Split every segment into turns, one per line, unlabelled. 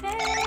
Hey!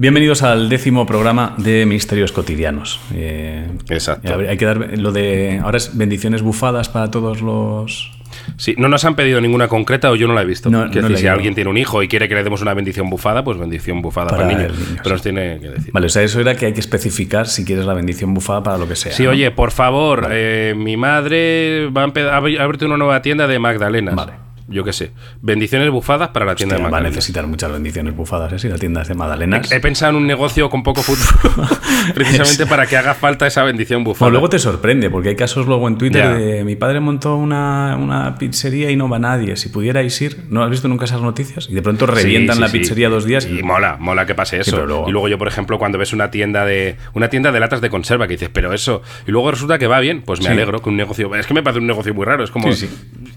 Bienvenidos al décimo programa de Misterios Cotidianos. Eh,
Exacto.
Hay que dar lo de. Ahora es bendiciones bufadas para todos los.
Sí, no nos han pedido ninguna concreta o yo no la he visto.
No,
decir, si alguien tiene un hijo y quiere que le demos una bendición bufada, pues bendición bufada para,
Para
el niño.
el niño,
Pero
sí.
nos tiene que decir.
Vale, o sea, eso era que hay que especificar si quieres la bendición bufada para lo que sea.
Sí,
¿no?
oye, por favor, eh, mi madre va a abrirte una nueva tienda de Magdalenas.
Vale.
Yo qué sé. Bendiciones bufadas para la tienda
Hostia,
de
va a necesitar muchas bendiciones bufadas, ¿eh? Si la tienda es de Madalenas.
He pensado en un negocio con poco futuro, precisamente para que haga falta esa bendición bufada.
Bueno, luego te sorprende, porque hay casos luego en Twitter
Ya.
de mi padre montó una, una pizzería y no va nadie. Si pudierais ir, ¿no has visto nunca esas noticias? Y de pronto revientan
sí,
la
sí.
pizzería dos días
Y mola, mola que pase eso.
luego-
Y luego yo, por ejemplo, cuando ves una tienda de una tienda de latas de conserva que dices, pero eso, y luego resulta que va bien, pues me alegro que un negocio. Es que me parece un negocio muy raro, es como.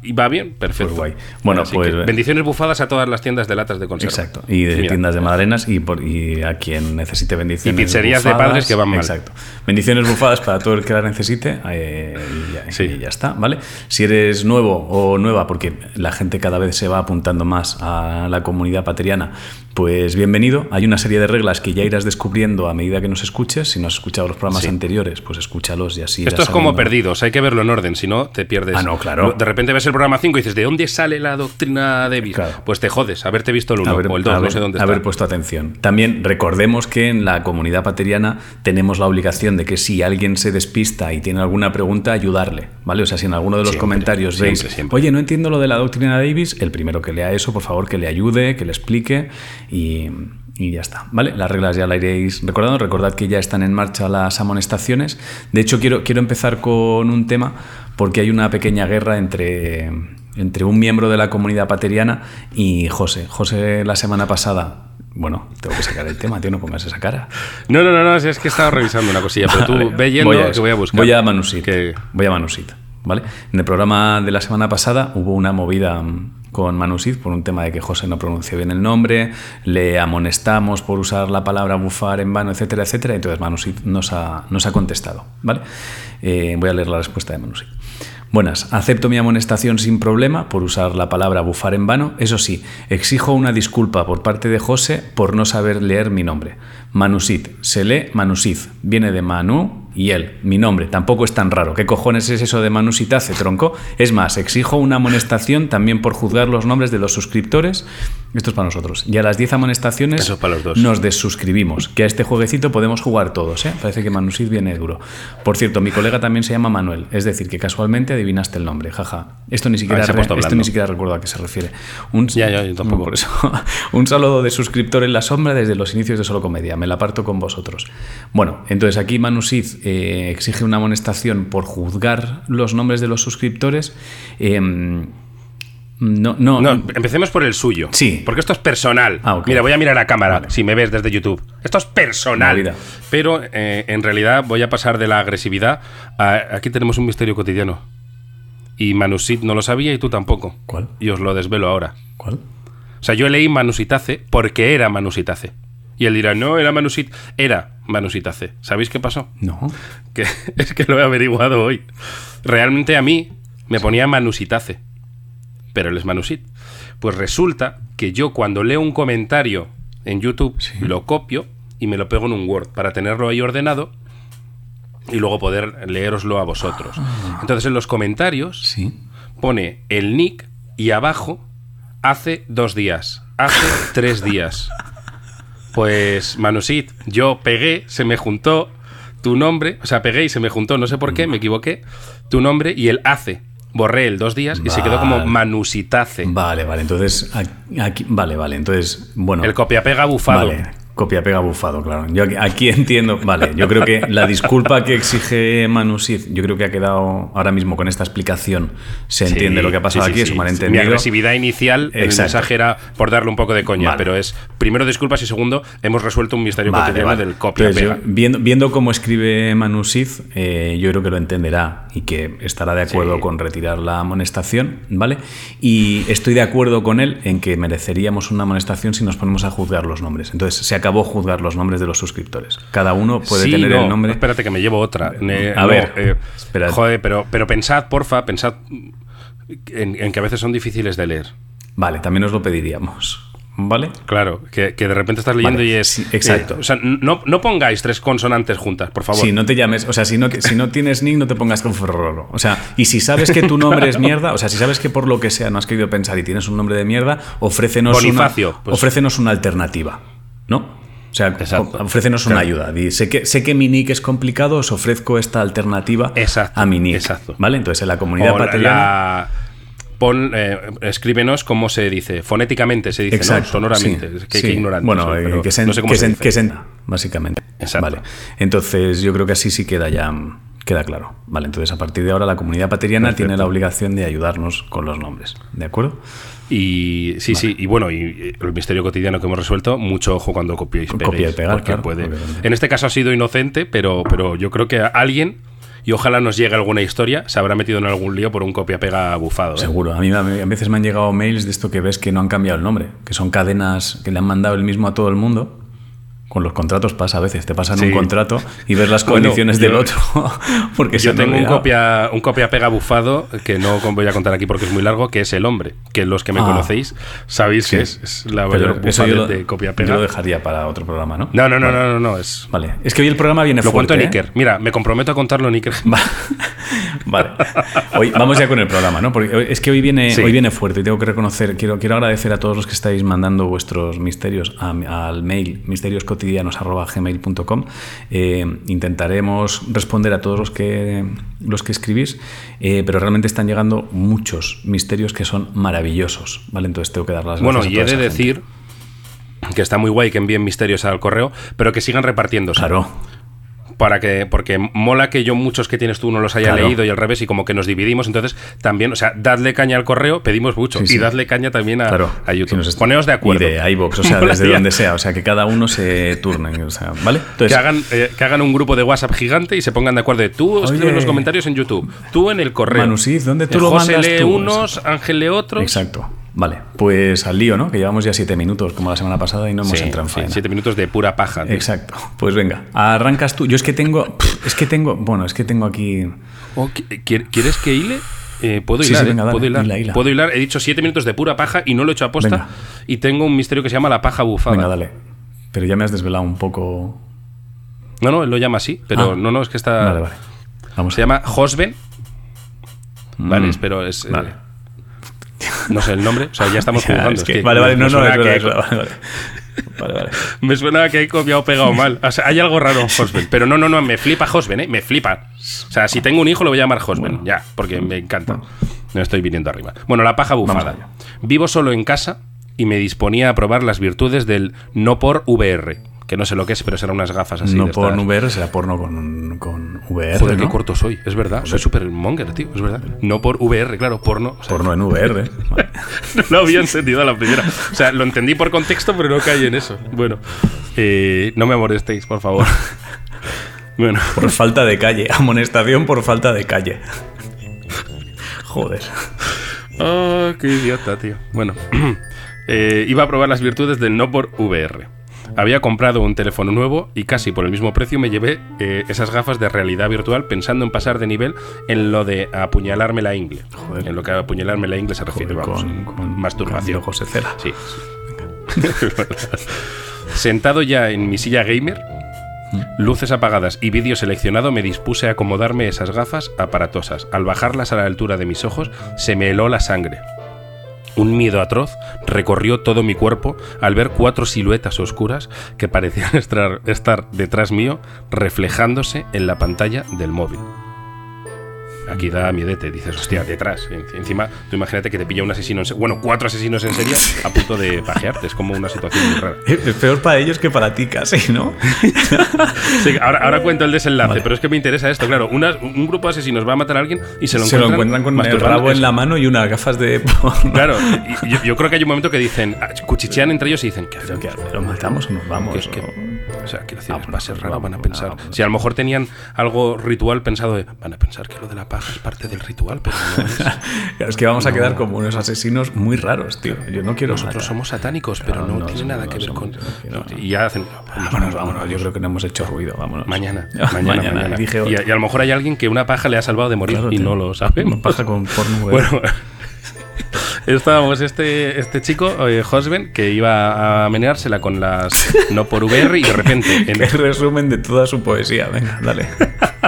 Y va bien, perfecto.
Pues guay. Bueno,
Así
pues-
bendiciones bufadas a todas las tiendas de latas de conserva.
Exacto. Y de
Mira.
tiendas de madalenas y, por, y a quien necesite bendiciones.
Y pizzerías de
bufadas.
padres que van mal.
Exacto. Bendiciones bufadas para todo el que la necesite eh, y, ya,
Sí.
y ya está, ¿vale? Si eres nuevo o nueva, porque la gente cada vez se va apuntando más a la comunidad pateriana, pues bienvenido. Hay una serie de reglas que ya irás descubriendo a medida que nos escuches. Si no has escuchado los programas
Sí.
anteriores, pues escúchalos y así.
Esto es como perdidos, hay que verlo en orden, si no te pierdes.
Ah, no, claro.
De repente ves el programa 5 y dices, ¿de dónde sale la doctrina Davis?
Claro.
Pues te jodes, haberte visto el 1
haber,
o el 2, no sé dónde está.
haber puesto atención. También recordemos que en la comunidad pateriana tenemos la obligación de que si alguien se despista y tiene alguna pregunta, ayudarle, ¿vale? O sea, si en alguno de los
Siempre,
comentarios veis,
siempre, siempre.
oye, no entiendo lo de la doctrina Davis, el primero que lea eso, por favor, que le ayude, que le explique y, y ya está, ¿vale? Las reglas ya las iréis recordando. Recordad que ya están en marcha las amonestaciones. De hecho, quiero, quiero empezar con un tema porque hay una pequeña guerra entre, entre un miembro de la comunidad pateriana y José. José la semana pasada... Bueno, tengo que sacar el tema, tío, no pongas esa cara.
No, no, no, no, es que estaba revisando una cosilla, pero tú
Vale,
ve yendo
voy a
que voy a buscar.
Voy a Manusit.
Que-
Voy a Manusit, ¿vale? En el programa de la semana pasada hubo una movida mm, con Manusit por un tema de que José no pronunció bien el nombre, le amonestamos por usar la palabra bufar en vano, etcétera, etcétera. Entonces Manusit nos ha, ha contestado, ¿vale? Eh, voy a leer la respuesta de Manusit. Buenas, acepto mi amonestación sin problema por usar la palabra bufar en vano. Eso sí, exijo una disculpa por parte de José por no saber leer mi nombre. Manusit, se lee Manusit, viene de Manu y él, mi nombre, tampoco es tan raro. ¿Qué cojones es eso de Manusitace, tronco? Es más, exijo una amonestación también por juzgar los nombres de los suscriptores. Esto es para nosotros. Y a las 10 amonestaciones
Eso es para los dos.
nos desuscribimos. Que a este jueguecito podemos jugar todos, ¿eh? Parece que Manusit viene duro. Por cierto, mi colega también se llama Manuel, es decir, que casualmente adivinaste el nombre, jaja. Esto ni siquiera,
se ha
re- esto ni siquiera recuerdo a qué se refiere. Un,
Ya, ya, yo tampoco.
Por eso. Un saludo de suscriptor en la sombra desde los inicios de Solo Comedia. Me la parto con vosotros. Bueno, entonces aquí Manusit eh, exige una amonestación por juzgar los nombres de los suscriptores. Em, no, no,
No, empecemos por el suyo.
Sí.
Porque esto es personal.
Ah.
Mira, voy a mirar a cámara
Vale.
si me ves desde YouTube. Esto es personal. Pero eh, en realidad voy a pasar de la agresividad a. Aquí tenemos un misterio cotidiano. Y Manusit no lo sabía y tú tampoco.
¿Cuál?
Y os lo desvelo ahora.
¿Cuál?
O sea, yo leí Manusitace porque era Manusitace. Y él dirá, no, era Manusit. Era Manusitace. ¿Sabéis qué pasó?
No.
Que es que lo he averiguado hoy. Realmente a mí me ponía Manusitace, pero él es Manusit. Pues resulta que yo cuando leo un comentario en YouTube lo copio y me lo pego en un Word para tenerlo ahí ordenado y luego poder leeroslo a vosotros. Entonces en los comentarios
Sí.
pone el nick y abajo hace dos días, hace tres días. Pues Manusit, yo pegué, se me juntó tu nombre, o sea, pegué y se me juntó, no sé por qué, me equivoqué, tu nombre y el hace. Borré el dos días y se quedó como. Manusitace.
Vale, vale. Entonces, aquí, aquí- vale, vale. Entonces, bueno.
El copia-pega bufado.
Vale. Copia pega bufado, claro. Yo aquí, aquí entiendo, vale, yo creo que la disculpa que exige Manu Sid, yo creo que ha quedado ahora mismo con esta explicación, se
Sí,
entiende lo que ha pasado
sí, sí,
aquí, es
sí.
un
Mi
malentendido.
agresividad inicial en el
Exacto.
mensaje era por darle un poco de coña,
Vale.
pero es primero disculpas y segundo hemos resuelto un misterio
Vale,
cotidiano
vale.
del copia
Entonces,
pega.
yo, viendo, viendo cómo escribe Manu Sid, eh, yo creo que lo entenderá y que estará de acuerdo
Sí.
con retirar la amonestación, ¿vale? Y estoy de acuerdo con él en que mereceríamos una amonestación si nos ponemos a juzgar los nombres. Entonces, se acabó juzgar los nombres de los suscriptores. Cada uno puede
Sí,
tener
no,
el nombre.
Espérate que me llevo otra. Ne-
A
no,
ver,
eh. Joder, pero, pero pensad, porfa, pensad en, en que a veces son difíciles de leer.
Vale, también os lo pediríamos. ¿Vale?
Claro, que, que de repente estás leyendo
Vale,
y es.
sí, exacto.
eh, o sea, no, no pongáis tres consonantes juntas, por favor.
Si no te llames, o sea, si no, si no tienes nick, no te pongas con Ferroro. O sea, y si sabes que tu nombre es mierda, o sea, si sabes que por lo que sea no has querido pensar y tienes un nombre de mierda, ofrécenos,
Bonifacio,
una,
pues.
ofrécenos una alternativa, ¿no? O sea,
Exacto.
ofrécenos una
Claro.
ayuda. Di, sé, que, sé que mi nick es complicado, os ofrezco esta alternativa
Exacto,
a mi nick.
exacto.
¿Vale? Entonces, en la comunidad
la- pon, eh, escríbenos cómo se dice. Fonéticamente se dice, ¿no?
Exacto,
Sonoramente.
sí,
que,
sí.
que ignorante
Bueno, eh, que se,
no sé
que
se
se-
dice.
que se- básicamente.
Exacto.
Vale. Entonces, yo creo que así sí queda ya queda claro. Vale, entonces a partir de ahora la comunidad pateriana
Perfecto.
tiene la obligación de ayudarnos con los nombres. ¿De acuerdo?
Y sí, sí, y bueno, y el misterio cotidiano que hemos resuelto, mucho ojo cuando copiéis y
Copiar y pegar,
porque
claro,
puede.
obviamente.
En este caso ha sido inocente, pero, pero yo creo que alguien, y ojalá nos llegue alguna historia, se habrá metido en algún lío por un copia-pega bufado. ¿eh?
Seguro. A mí- a veces me han llegado mails de esto que ves que no han cambiado el nombre, que son cadenas que le han mandado el mismo a todo el mundo. Con los contratos pasa a veces, te pasan
Sí.
un contrato y ves las
Bueno,
condiciones
yo-
del otro. porque
Yo tengo un copia, un copia pega bufado que no voy a contar aquí porque es muy largo, que es el hombre, que los que me
Ah.
conocéis sabéis
Sí.
que es, es la mayor
eso yo lo,
de copia
yo
pega.
lo dejaría para otro programa, ¿no?
No, no, no,
Vale.
no, no, no, es.
Vale. Es que hoy el programa viene
Lo cuento
fuerte.
en
¿eh?
Iker. Mira, me comprometo a contarlo en Iker.
Va- Vale. Hoy, vamos ya con el programa, ¿no? Porque es que hoy viene,
Sí.
hoy viene fuerte y tengo que reconocer, quiero, quiero agradecer a todos los que estáis mandando vuestros misterios a- al mail misterioscotidianos.gmail.com. Eh, intentaremos responder a todos los que, los que escribís, eh, pero realmente están llegando muchos misterios que son maravillosos, ¿vale? Entonces tengo que dar las gracias
Bueno,
a
y
toda
he de
gente.
decir que está muy guay que envíen misterios al correo, pero que sigan repartiéndose.
Claro.
Para que, porque mola que yo muchos que tienes tú no los haya
Claro.
leído y al revés, y como que nos dividimos. Entonces, también, o sea, dadle caña al correo, pedimos mucho.
Sí, sí.
Y dadle caña también a,
Claro,
a YouTube.
si
Poneos de acuerdo.
Y de iVoox, o sea, desde donde sea, o sea, que cada uno se turne, o sea, ¿vale? Entonces,
Que hagan, eh, que hagan un grupo de WhatsApp gigante y se pongan de acuerdo. de, Tú escribe
Oye.
los comentarios en YouTube, tú en el correo.
Manusid, ¿dónde tú
Eh,
lo
José
mandas
lee
tú?
unos, Ángel lee otros.
Exacto. Vale, pues al lío, ¿no? Que llevamos ya siete minutos como la semana pasada y no hemos
Sí,
entrado en
sí,
faena.
siete minutos de pura paja. tío.
Exacto. Pues venga, arrancas tú. Yo es que tengo, es que tengo, bueno, es que tengo aquí.
Oh, ¿qui- qui- ¿Quieres que hile? Eh, puedo
Sí,
hilar,
sí,
eh,
venga, dale,
puedo hilar.
hila, hila.
Puedo hilar. He dicho siete minutos de pura paja y no lo he hecho a posta.
Venga.
Y tengo un misterio que se llama la paja bufada.
Venga, dale. Pero ya me has desvelado un poco.
No, no, él lo llama así, pero
Ah.
no, no, es que está.
Vale, vale. Vamos
Se llama Josben. Vale,
Mm,
espero es. eh,
Vale.
No sé el nombre, o sea, ya estamos jugando.
es
es
que- vale, vale, no, no, es verdad,
que-
vale, vale. Vale, vale.
Me suena que he copiado pegado mal. O sea, hay algo raro en Hosben. Pero no, no, no, me flipa Hosben, ¿eh? Me flipa. O sea, si tengo un hijo, lo voy a llamar Hosben.
Bueno.
Ya, porque me encanta. No estoy viniendo arriba. Bueno, la paja bufada. Vivo solo en casa y me disponía a probar las virtudes del no por VR. Que no sé lo que es, pero serán unas gafas así.
no
de
porno. VR, será porno con, con VR.
Joder,
¿no?
qué corto soy. Es verdad. Soy súper monger, tío. Es verdad. No por VR, claro, porno. O sea,
Porno en VR. Vale.
no lo había entendido a la primera. O sea, lo entendí por contexto, pero no caí en eso. Bueno, eh, no me molestéis, por favor. Bueno,
Por falta de calle. Amonestación por falta de calle. Joder.
oh, qué idiota, tío. Bueno, eh, iba a probar las virtudes del no por VR. Había comprado un teléfono nuevo y casi por el mismo precio me llevé eh, esas gafas de realidad virtual pensando en pasar de nivel en lo de apuñalarme la ingle.
Joder.
En lo que a apuñalarme la ingle se refiere,
Joder,
vamos.
con, con
masturbación.
José Cela.
Sí. Sentado ya en mi silla gamer, luces apagadas y vídeo seleccionado, me dispuse a acomodarme esas gafas aparatosas. Al bajarlas a la altura de mis ojos, se me heló la sangre. Un miedo atroz recorrió todo mi cuerpo al ver cuatro siluetas oscuras que parecían estar, detrás mío, reflejándose en la pantalla del móvil. Aquí da miedete. Dices, hostia, detrás. En- Encima, tú imagínate que te pilla un asesino en. Bueno, cuatro asesinos en serie a punto de pajearte. Es como una situación muy rara.
Es peor para ellos que para ti casi, ¿no?
Sí, ahora, ahora cuento el desenlace,
Vale.
pero es que me interesa esto. Claro, una- un grupo de asesinos va a matar a alguien y se lo
Se
encuentran,
lo encuentran con el rabo en la mano y unas gafas de...
Claro, y yo, yo creo que hay un momento que dicen, cuchichean entre ellos y dicen, ¿qué
¿Pero
hacemos?
¿Lo matamos o nos vamos?
¿Qué- qué?
O-
sea, quiero decir,
Vamos,
va a ser raro, van a pensar.
vamos.
Si a lo mejor tenían algo ritual pensado de, van a pensar que lo de la paja es parte del ritual, pero no es.
Es que vamos a quedar como unos asesinos muy raros, tío. Yo no quiero
Nosotros
matar.
somos satánicos, pero
No,
no,
no
tiene nada que
no
ver con.
no
no, y ya hacen.
Vámonos, vámonos. Yo creo que no hemos hecho ruido. Vámonos.
Mañana,
Ya,
mañana, mañana.
dije
Y, a, y a lo mejor hay alguien que una paja le ha salvado de morir
Claro,
y
tío.
no lo sabe.
Una paja con porno.
Bueno, estábamos este, este chico, eh, Hosben, que iba a meneársela con las no por VR y de repente en-
Qué resumen de toda su poesía. Venga, dale.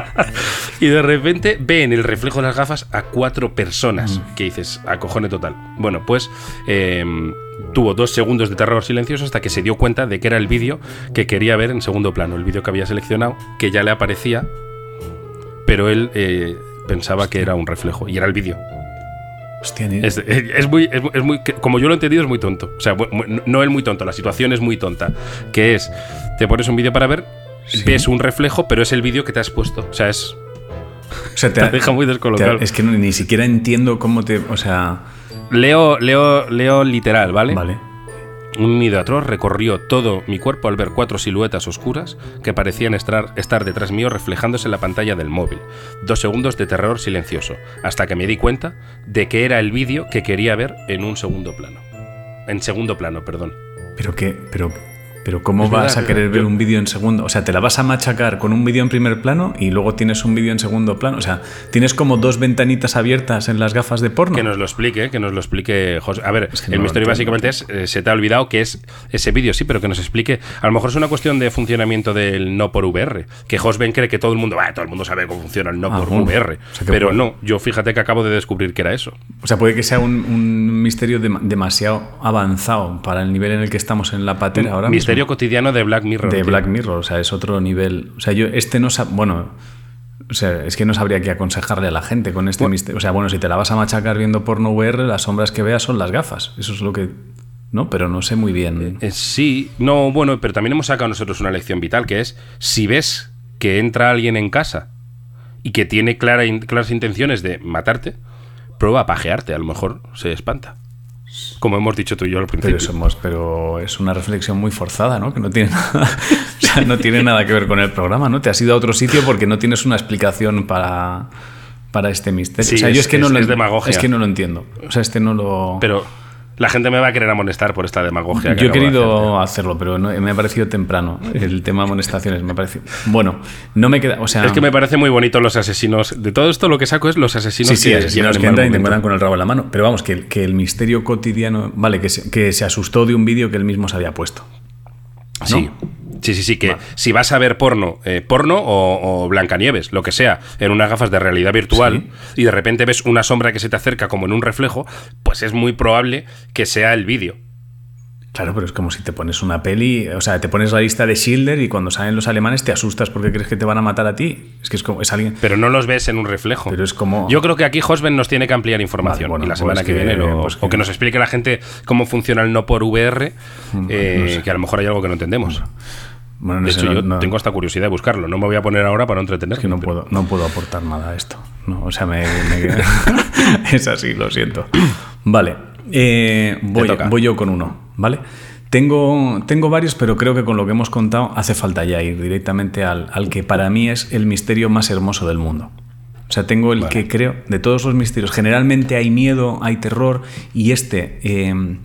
y de repente ve en el reflejo de las gafas a cuatro personas. Que dices, acojone total. Bueno, pues eh, tuvo dos segundos de terror silencioso hasta que se dio cuenta de que era el vídeo que quería ver en segundo plano. El vídeo que había seleccionado, que ya le aparecía, pero él eh, pensaba que era un reflejo y era el vídeo.
Hostia, ni...
Es, es- es muy, es, es muy, como yo lo he entendido, es muy tonto. O sea, no- es muy tonto, la situación es muy tonta. Que es, te pones un vídeo para ver,
Sí.
ves un reflejo, pero es el vídeo que te has puesto. O sea, es,
O sea, te,
te deja muy
te-
descolocado.
es que no- ni siquiera entiendo cómo te... O sea...
Leo, leo, leo literal, ¿vale?
Vale.
Un miedo atroz recorrió todo mi cuerpo al ver cuatro siluetas oscuras que parecían estar, estar detrás mío reflejándose en la pantalla del móvil. Dos segundos de terror silencioso, hasta que me di cuenta de que era el vídeo que quería ver en un segundo plano. En segundo plano, perdón.
Pero que... Pero, pero ¿cómo
Es
vas
verdad,
a querer
yo-
ver un vídeo en segundo? O sea, te la vas a machacar con un vídeo en primer plano y luego tienes un vídeo en segundo plano. O sea, tienes como dos ventanitas abiertas en las gafas de porno.
Que nos lo explique, que nos lo explique José. A ver,
que
el
no
misterio básicamente es, eh, se te ha olvidado que es ese vídeo, sí, pero que nos explique. A lo mejor es una cuestión de funcionamiento del no por VR. Que Josben cree que todo el mundo, "Ah, todo el mundo sabe cómo funciona el no
Ah,
por
bueno.
VR.
O sea que
pero
puede-
no, yo fíjate que acabo de descubrir que era eso.
O sea, puede que sea un, un misterio dem- demasiado avanzado para el nivel en el que estamos en la patera ahora
misterio cotidiano de Black Mirror.
de
tío.
Black Mirror, o sea, es otro nivel. O sea, yo este no sab- bueno, o sea, es que no sabría qué aconsejarle a la gente con este misterio. O sea, bueno, si te la vas a machacar viendo porno VR, las sombras que veas son las gafas. Eso es lo que no, pero no sé muy bien.
Eh, sí, no, bueno, pero también hemos sacado nosotros una lección vital, que es si ves que entra alguien en casa y que tiene clara in- claras intenciones de matarte, prueba a pajearte, a lo mejor se espanta. Como hemos dicho tú y yo al principio.
Pero, somos, pero es una reflexión muy forzada, ¿no? Que no tiene nada, o sea, no tiene nada que ver con el programa, ¿no? Te has ido a otro sitio porque no tienes una explicación para, para este misterio.
Sí,
o sea, yo
es-
es que no
es-
lo
es demagogia.
Es que no lo entiendo. O sea, este no lo.
Pero la gente me va a querer amonestar por esta demagogia. que
Yo he
de
querido
hacer.
hacerlo, pero no- me ha parecido temprano el tema amonestaciones. Me ha parecido. Bueno, no me queda. O sea,
Es que me parece muy bonito los asesinos. De todo esto lo que saco es los asesinos
Sí, sí,
que llegan
que entran y te encuentran con el rabo en la mano. Pero vamos, que, el- que el misterio cotidiano. Vale, que se, que se asustó de un vídeo que él mismo se había puesto. ¿no?
Sí. Sí, sí, sí, que si vas a ver porno, eh, porno o, o Blancanieves, lo que sea, en unas gafas de realidad virtual y de repente ves una sombra que se te acerca como en un reflejo, pues es muy probable que sea el vídeo.
Claro, pero es como si te pones una peli, o sea, te pones la lista de Schindler y cuando salen los alemanes te asustas porque crees que te van a matar a ti. Es que es como, es alguien...
Pero no los ves en un reflejo.
Pero es como-
Yo creo que aquí Hosben nos tiene que ampliar información.
Vale, bueno,
y la
pues
semana que,
que-
viene lo-
pues que-
o que nos explique la gente cómo funciona el no por VR, eh,
no sé.
que a lo mejor hay algo que no entendemos.
Bueno, no
De
sé,
hecho,
no-
yo
no-
tengo esta curiosidad de buscarlo. No me voy a poner ahora para no entretener.
es que no puedo, no puedo aportar nada a esto. No, o sea, me, me- es así, lo siento. Vale, eh, voy, voy yo con uno, ¿vale? Tengo, tengo varios, pero creo que con lo que hemos contado hace falta ya ir directamente al, al que para mí es el misterio más hermoso del mundo. O sea, tengo el que creo, de todos los misterios, generalmente hay miedo, hay terror, y este eh,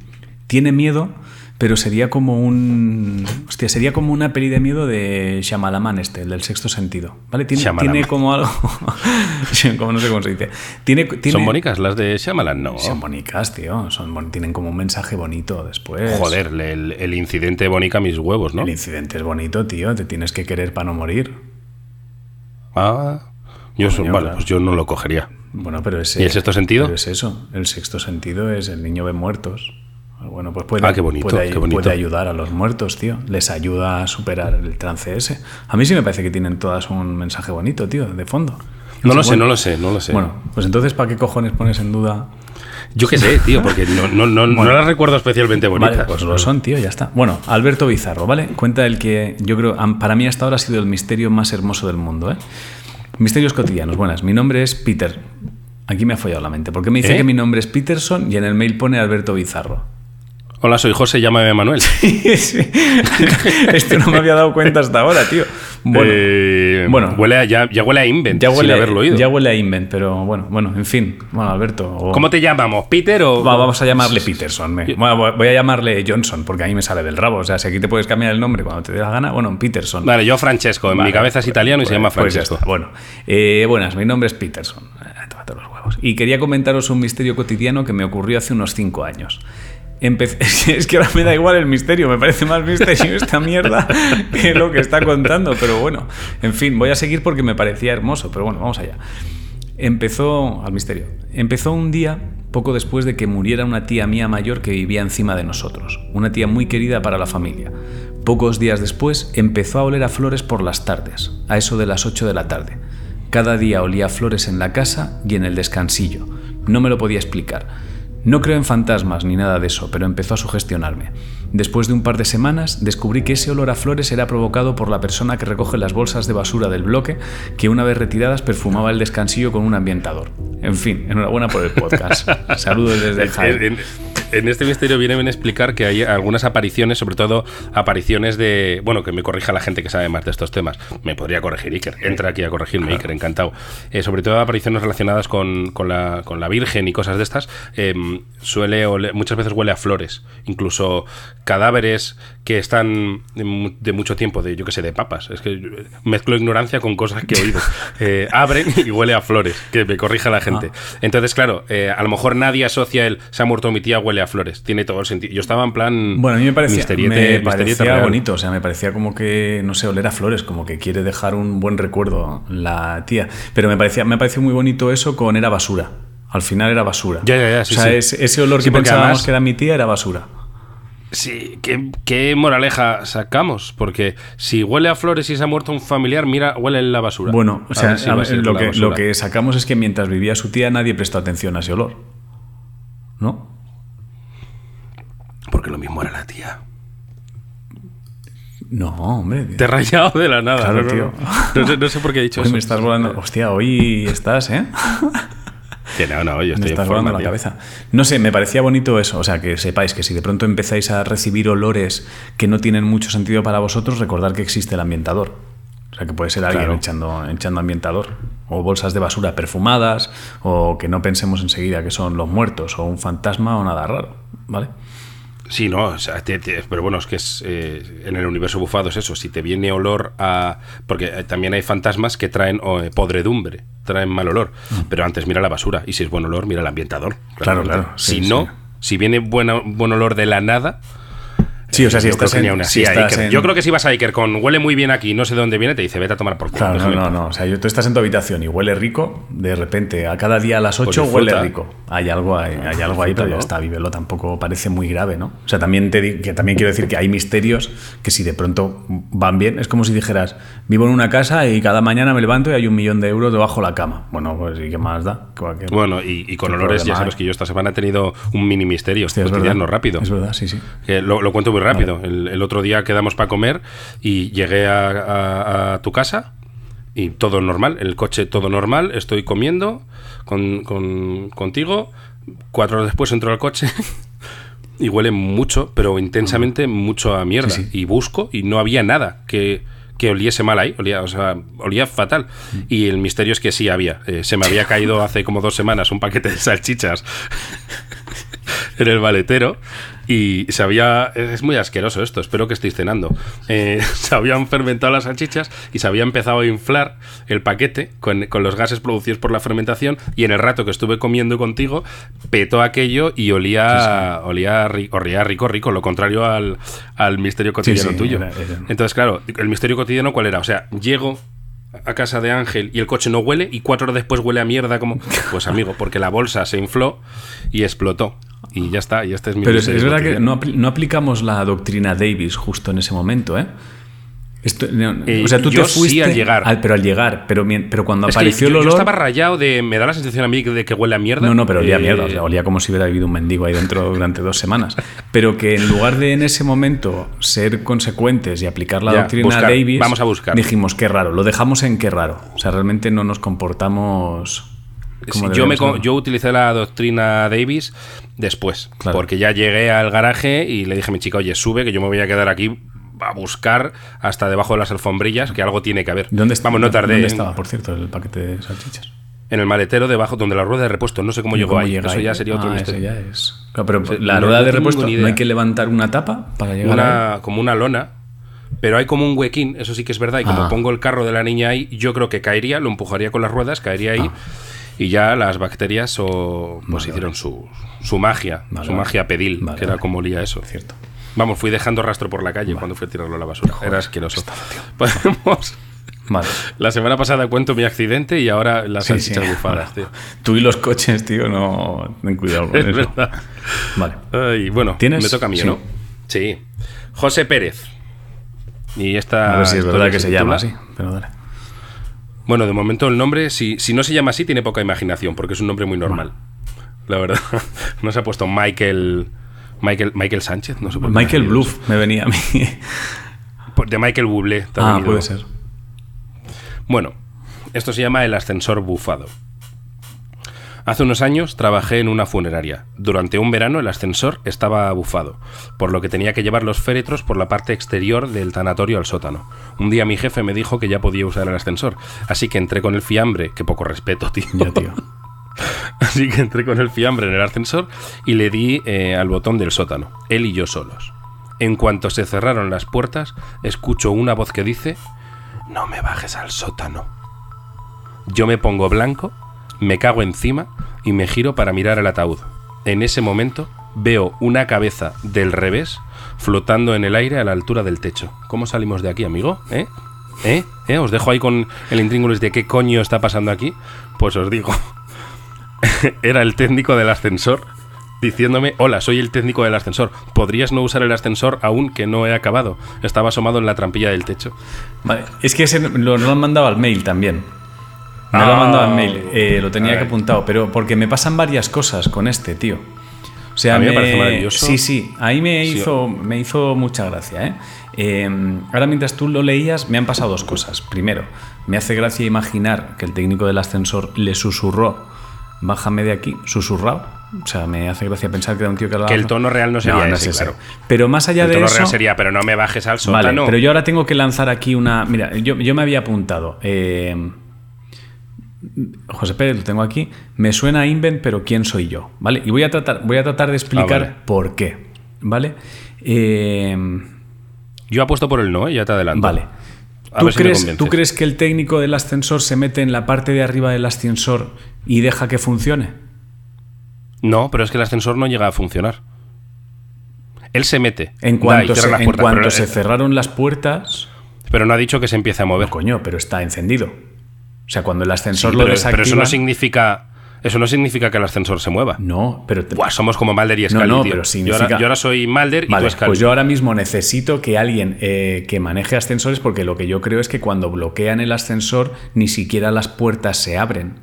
tiene miedo, pero sería como un. Hostia, sería como una peli de miedo de Shyamalan, este, el del sexto sentido. ¿Vale? Tiene, como algo. Como no sé cómo se dice. Tiene, tiene,
¿Son bonitas las de Shyamalan? No.
Son bonitas, tío. Son, tienen como un mensaje bonito después.
Joder, el, el incidente bonica mis huevos, ¿no?
El incidente es bonito, tío. Te tienes que querer para no morir.
Ah, yo so-
Coño,
vale, pues yo no lo cogería.
Bueno, pero ese,
¿Y el sexto sentido?
pero es eso. El sexto sentido es el niño ve muertos. Bueno, pues puede,
Ah, qué bonito,
puede,
qué bonito.
puede ayudar a los muertos, tío. Les ayuda a superar el trance ese. A mí sí me parece que tienen todas un mensaje bonito, tío, de fondo.
No lo sé, no lo sé, no lo sé.
Bueno, pues entonces, ¿para qué cojones pones en duda?
Yo qué sé, tío, porque no, no, no, no las recuerdo especialmente bonitas.
Vale, pues lo son, tío, ya está. Bueno, Alberto Bizarro, ¿vale? Cuenta el que yo creo, para mí hasta ahora ha sido el misterio más hermoso del mundo, ¿eh? Misterios cotidianos. Buenas, mi nombre es Peter. Aquí me ha follado la mente. Porque me dice
¿Eh?
que mi nombre es Peterson y en el mail pone Alberto Bizarro.
Hola, soy José, llámame Manuel.
Sí. Esto no me había dado cuenta hasta ahora, tío. Bueno,
Eh,
bueno.
huele a- ya, ya huele a Invent,
ya
sin
huele,
haberlo oído.
ya huele a invent, pero bueno, bueno, en fin. Bueno, Alberto. o-
¿Cómo te llamamos? ¿Peter o...?
Va, vamos a llamarle Peterson. me- Bueno, voy a llamarle Johnson, porque ahí me sale del rabo. O sea, si aquí te puedes cambiar el nombre cuando te dé la gana, bueno, Peterson.
Vale, yo Francesco. En
Vale,
mi cabeza es
pues-
italiano y se
pues-
llama Francesco.
Bueno, eh, buenas, mi nombre es Peterson. Tómate los huevos. Y quería comentaros un misterio cotidiano que me ocurrió hace unos cinco años. Empecé- es que ahora me da igual el misterio, me parece más misterio esta mierda que lo que está contando, pero bueno, en fin, voy a seguir porque me parecía hermoso, pero bueno, vamos allá. Empezó al misterio. Empezó un día poco después de que muriera una tía mía mayor que vivía encima de nosotros, una tía muy querida para la familia. Pocos días después empezó a oler a flores por las tardes, a eso de las 8 de la tarde. Cada día olía flores en la casa y en el descansillo. No me lo podía explicar. No creo en fantasmas ni nada de eso, pero empezó a sugestionarme. Después de un par de semanas, descubrí que ese olor a flores era provocado por la persona que recoge las bolsas de basura del bloque, que una vez retiradas perfumaba el descansillo con un ambientador. En fin, enhorabuena por el podcast. Saludos desde Jaén.
En- este misterio viene bien explicar que hay algunas apariciones, sobre todo apariciones de. Bueno, que me corrija la gente que sabe más de estos temas. Me podría corregir Iker. Entra aquí a corregirme, Iker, encantado. Eh, sobre todo apariciones relacionadas con, con la, con la Virgen y cosas de estas. eh, suele muchas veces huele a flores. Incluso cadáveres que están de, mu- de mucho tiempo, de yo que sé, de papas. Es que mezclo ignorancia con cosas que he oído. Eh, abren y huele a flores. Que me corrija la gente. Entonces, claro, eh, a lo mejor nadie asocia el se ha muerto mi tía, huele a flores. Tiene todo el sentido. Yo estaba en plan.
Bueno, a mí me parecía, me parecía bonito, o sea, me parecía como que, no sé, oler a flores, como que quiere dejar un buen recuerdo la tía. Pero me parecía, me pareció muy bonito eso con era basura. Al final era basura.
Ya, ya, ya, sí,
o sea,
sí.
ese, ese olor
Sí,
que pensábamos
además-
que era mi tía era basura.
Sí, ¿qué, qué moraleja sacamos? Porque si huele a flores y se ha muerto un familiar, mira, huele en la basura.
Bueno, o sea,
si
lo, que, lo que sacamos es que mientras vivía su tía nadie prestó atención a ese olor. ¿No?
Lo mismo era la tía.
No, hombre.
Te he rayado de la nada.
Claro,
no,
tío.
No, No sé, no sé por qué he dicho
Hoy
eso.
me estás volando. Hostia, hoy estás, ¿eh?
Que no, no, yo
Me
estoy en
estás
forma,
volando la cabeza. No sé, me parecía bonito eso. O sea, que sepáis que si de pronto empezáis a recibir olores que no tienen mucho sentido para vosotros, recordad que existe el ambientador. O sea, que puede ser alguien
Claro.
echando, echando ambientador. O bolsas de basura perfumadas, o que no pensemos enseguida que son los muertos, o un fantasma, o nada raro. ¿Vale?
Sí, no, o sea, te- te- pero bueno, es que es eh, en el universo bufado es eso. Si te viene olor a. Porque eh, también hay fantasmas que traen oh, eh, podredumbre, traen mal olor. Pero antes mira la basura. Y si es buen olor, mira el ambientador.
Claro, claro,
si
sí.
no, si viene buena- buen olor de la nada.
Sí, o sea, si
yo
estás en-
aún
si
así a
estás en-
Yo creo que si vas a Iker con huele muy bien aquí, no sé de dónde viene, te dice vete a tomar por culo.
Claro, no, no,
paz".
no. O sea, yo, tú estás en tu habitación y huele rico, de repente, a cada día a las 8
Pues
huele rico. Hay algo, hay, hay algo ahí, pero ya está, vívelo. Tampoco parece muy grave, ¿no? O sea, también, te, que también quiero decir que hay misterios que si de pronto van bien, es como si dijeras, vivo en una casa y cada mañana me levanto y hay un millón de euros debajo de la cama. Bueno, pues ¿y qué más da? ¿Qué- qué-
Bueno, y, y con
¿Qué
olores, ya
problema
sabes
hay?
que yo esta semana he tenido un mini misterio.
Hostia, es verdad.
rápido.
Es verdad, sí, sí.
Que lo, lo cuento muy rápido. El, el otro día quedamos para comer y llegué a, a- a tu casa y todo normal, el coche todo normal, estoy comiendo con, con- contigo, cuatro horas después entro al coche y huele mucho, pero intensamente mucho a mierda.
Sí, sí.
Y busco y no había nada que, que oliese mal ahí, olía, o sea, olía fatal. Y el misterio es que sí había. Eh, se me había caído hace como dos semanas un paquete de salchichas en el maletero y se había es muy asqueroso esto espero que estéis cenando. Eh, se habían fermentado las salchichas y se había empezado a inflar el paquete con, con los gases producidos por la fermentación y en el rato que estuve comiendo contigo petó aquello y olía olía ri- olía rico rico lo contrario al, al misterio cotidiano
sí,
tuyo.
era- era-
entonces claro el misterio cotidiano cuál era o sea llego a casa de Ángel y el coche no huele y cuatro horas después huele a mierda como pues amigo porque la bolsa se infló y explotó y ya está y este es mi
Pero es, verdad que no, no aplicamos la doctrina Davis justo en ese momento, ¿eh? Esto- no,
Eh,
o sea, tú
yo
te
sí
fuiste
al llegar.
pero al llegar, pero, cuando
Es que
apareció
yo,
el
yo estaba rayado de. Me da la sensación a mí de que huele a mierda.
No, no, pero olía a
Eh,
mierda. O sea, olía como si hubiera vivido un mendigo ahí dentro durante dos semanas. Pero que en lugar de en ese momento ser consecuentes y aplicar la
Ya,
doctrina
buscar.
Davis,
Vamos a buscar.
dijimos qué raro. Lo dejamos en qué raro. O sea, realmente no nos comportamos.
Sí, yo, me, yo utilicé la doctrina Davis después,
Claro.
porque ya llegué al garaje y le dije a mi chica, oye, sube, que yo me voy a quedar aquí a buscar hasta debajo de las alfombrillas, que algo tiene que haber.
¿Dónde, est-
Vamos, no tardé.
¿Dónde estaba, por cierto, el paquete de salchichas?
En el maletero debajo, donde la rueda de repuesto. No sé cómo llegó
¿Cómo
ahí.
llega
Eso
ahí?
ya sería otro
Ah,
misterio.
ya es. Claro, pero
Sí,
la
no-
rueda
no
de repuesto,
ni
¿no
idea.
hay que levantar una tapa para llegar ahí?
Una, como una lona. Pero hay como un huequín, eso sí que es verdad. Y como
Ah.
pongo el carro de la niña ahí, yo creo que caería, lo empujaría con las ruedas, caería ahí. Y ya las bacterias o, pues
Vale,
hicieron su, su magia,
Vale,
su
vale.
magia pedil,
Vale,
que era como olía eso.
Cierto.
Vamos, fui dejando rastro por la calle cuando fui a tirarlo a la basura. Era asqueroso. Podemos-
Vale.
La semana pasada cuento mi accidente y ahora las
Sí,
salchichas
sí.
bufadas, tío.
Tú y los coches, tío, no. Ten cuidado con
Es
eso.
verdad.
Vale.
Ay, bueno,
¿Tienes?
me toca a mí,
Sí.
¿no? Sí. José Pérez. Y esta.
A ver si es verdad que se llama así. Pero dale.
Bueno, de momento el nombre, si, si no se llama así, tiene poca imaginación, porque es un nombre muy normal. La verdad. No se ha puesto Michael. Michael, Michael Sánchez, no sé por qué
Michael
me
Bluff me venía a mí.
De Michael Bublé. ha
ah, puede ser.
Bueno, esto se llama el ascensor bufado. Hace unos años trabajé en una funeraria. Durante un verano el ascensor estaba bufado, por lo que tenía que llevar los féretros por la parte exterior del tanatorio al sótano. Un día mi jefe me dijo que ya podía usar el ascensor, así que entré con el fiambre, que poco respeto, tío.
Ya, tío.
Así que entré con el fiambre en el ascensor y le di eh, al botón del sótano, él y yo solos. En cuanto se cerraron las puertas, escucho una voz que dice, no me bajes al sótano. Yo me pongo blanco, me cago encima y me giro para mirar el ataúd. En ese momento veo una cabeza del revés flotando en el aire a la altura del techo. ¿Cómo salimos de aquí, amigo? ¿Eh? ¿Eh? ¿Eh? Os dejo ahí con el intríngulis de qué coño está pasando aquí. Pues os digo, era el técnico del ascensor diciéndome, hola, soy el técnico del ascensor. ¿Podrías no usar el ascensor aún que no he acabado? Estaba asomado en la trampilla del techo.
Vale. Es que ese lo, lo han mandado al mail también. Me lo
Ah.
han mandado al mail. eh, lo tenía que apuntado. Pero porque me pasan varias cosas con este, tío. O sea,
A mí me parece maravilloso.
Sí, sí. Ahí me
Sí.
hizo, me hizo mucha gracia. ¿eh? Eh, ahora, mientras tú lo leías, me han pasado dos cosas. Primero, me hace gracia imaginar que el técnico del ascensor le susurró, bájame de aquí, susurrado. O sea, me hace gracia pensar que era un tío que hablaba.
Que el tono real no sería
no
ese,
ese.
claro.
Pero más allá
El
de
tono
eso.
real sería, pero no me bajes al
Vale,
sótano.
pero yo ahora tengo que lanzar aquí una. Mira, yo, yo me había apuntado. eh, José Pérez, lo tengo aquí. Me suena a Invent, pero ¿quién soy yo? ¿Vale? Y voy a tratar, voy a tratar de explicar
Ah, vale.
por qué. ¿Vale? Eh,
Yo apuesto por el no, ¿eh? ya te adelanto.
vale. ¿Tú
si
crees. ¿Tú crees que el técnico del ascensor se mete en la parte de arriba del ascensor y deja que funcione?
No, pero es que el ascensor no llega a funcionar. Él se mete.
En cuanto, se,
las
en
puertas,
cuanto
pero,
se cerraron las puertas.
pero no ha dicho que se empiece a mover.
Coño, pero está encendido. O sea, cuando el ascensor
pero,
lo
pero
desactiva.
eso no significa. Eso no significa que el ascensor se mueva.
No, pero. te-
Buah, somos como Malder y
No,
Scully,
no,
tío.
pero
yo, ahora, yo ahora soy Malder y tú Scully.
pues yo ahora mismo necesito que alguien eh, que maneje ascensores, porque lo que yo creo es que cuando bloquean el ascensor ni siquiera las puertas se abren.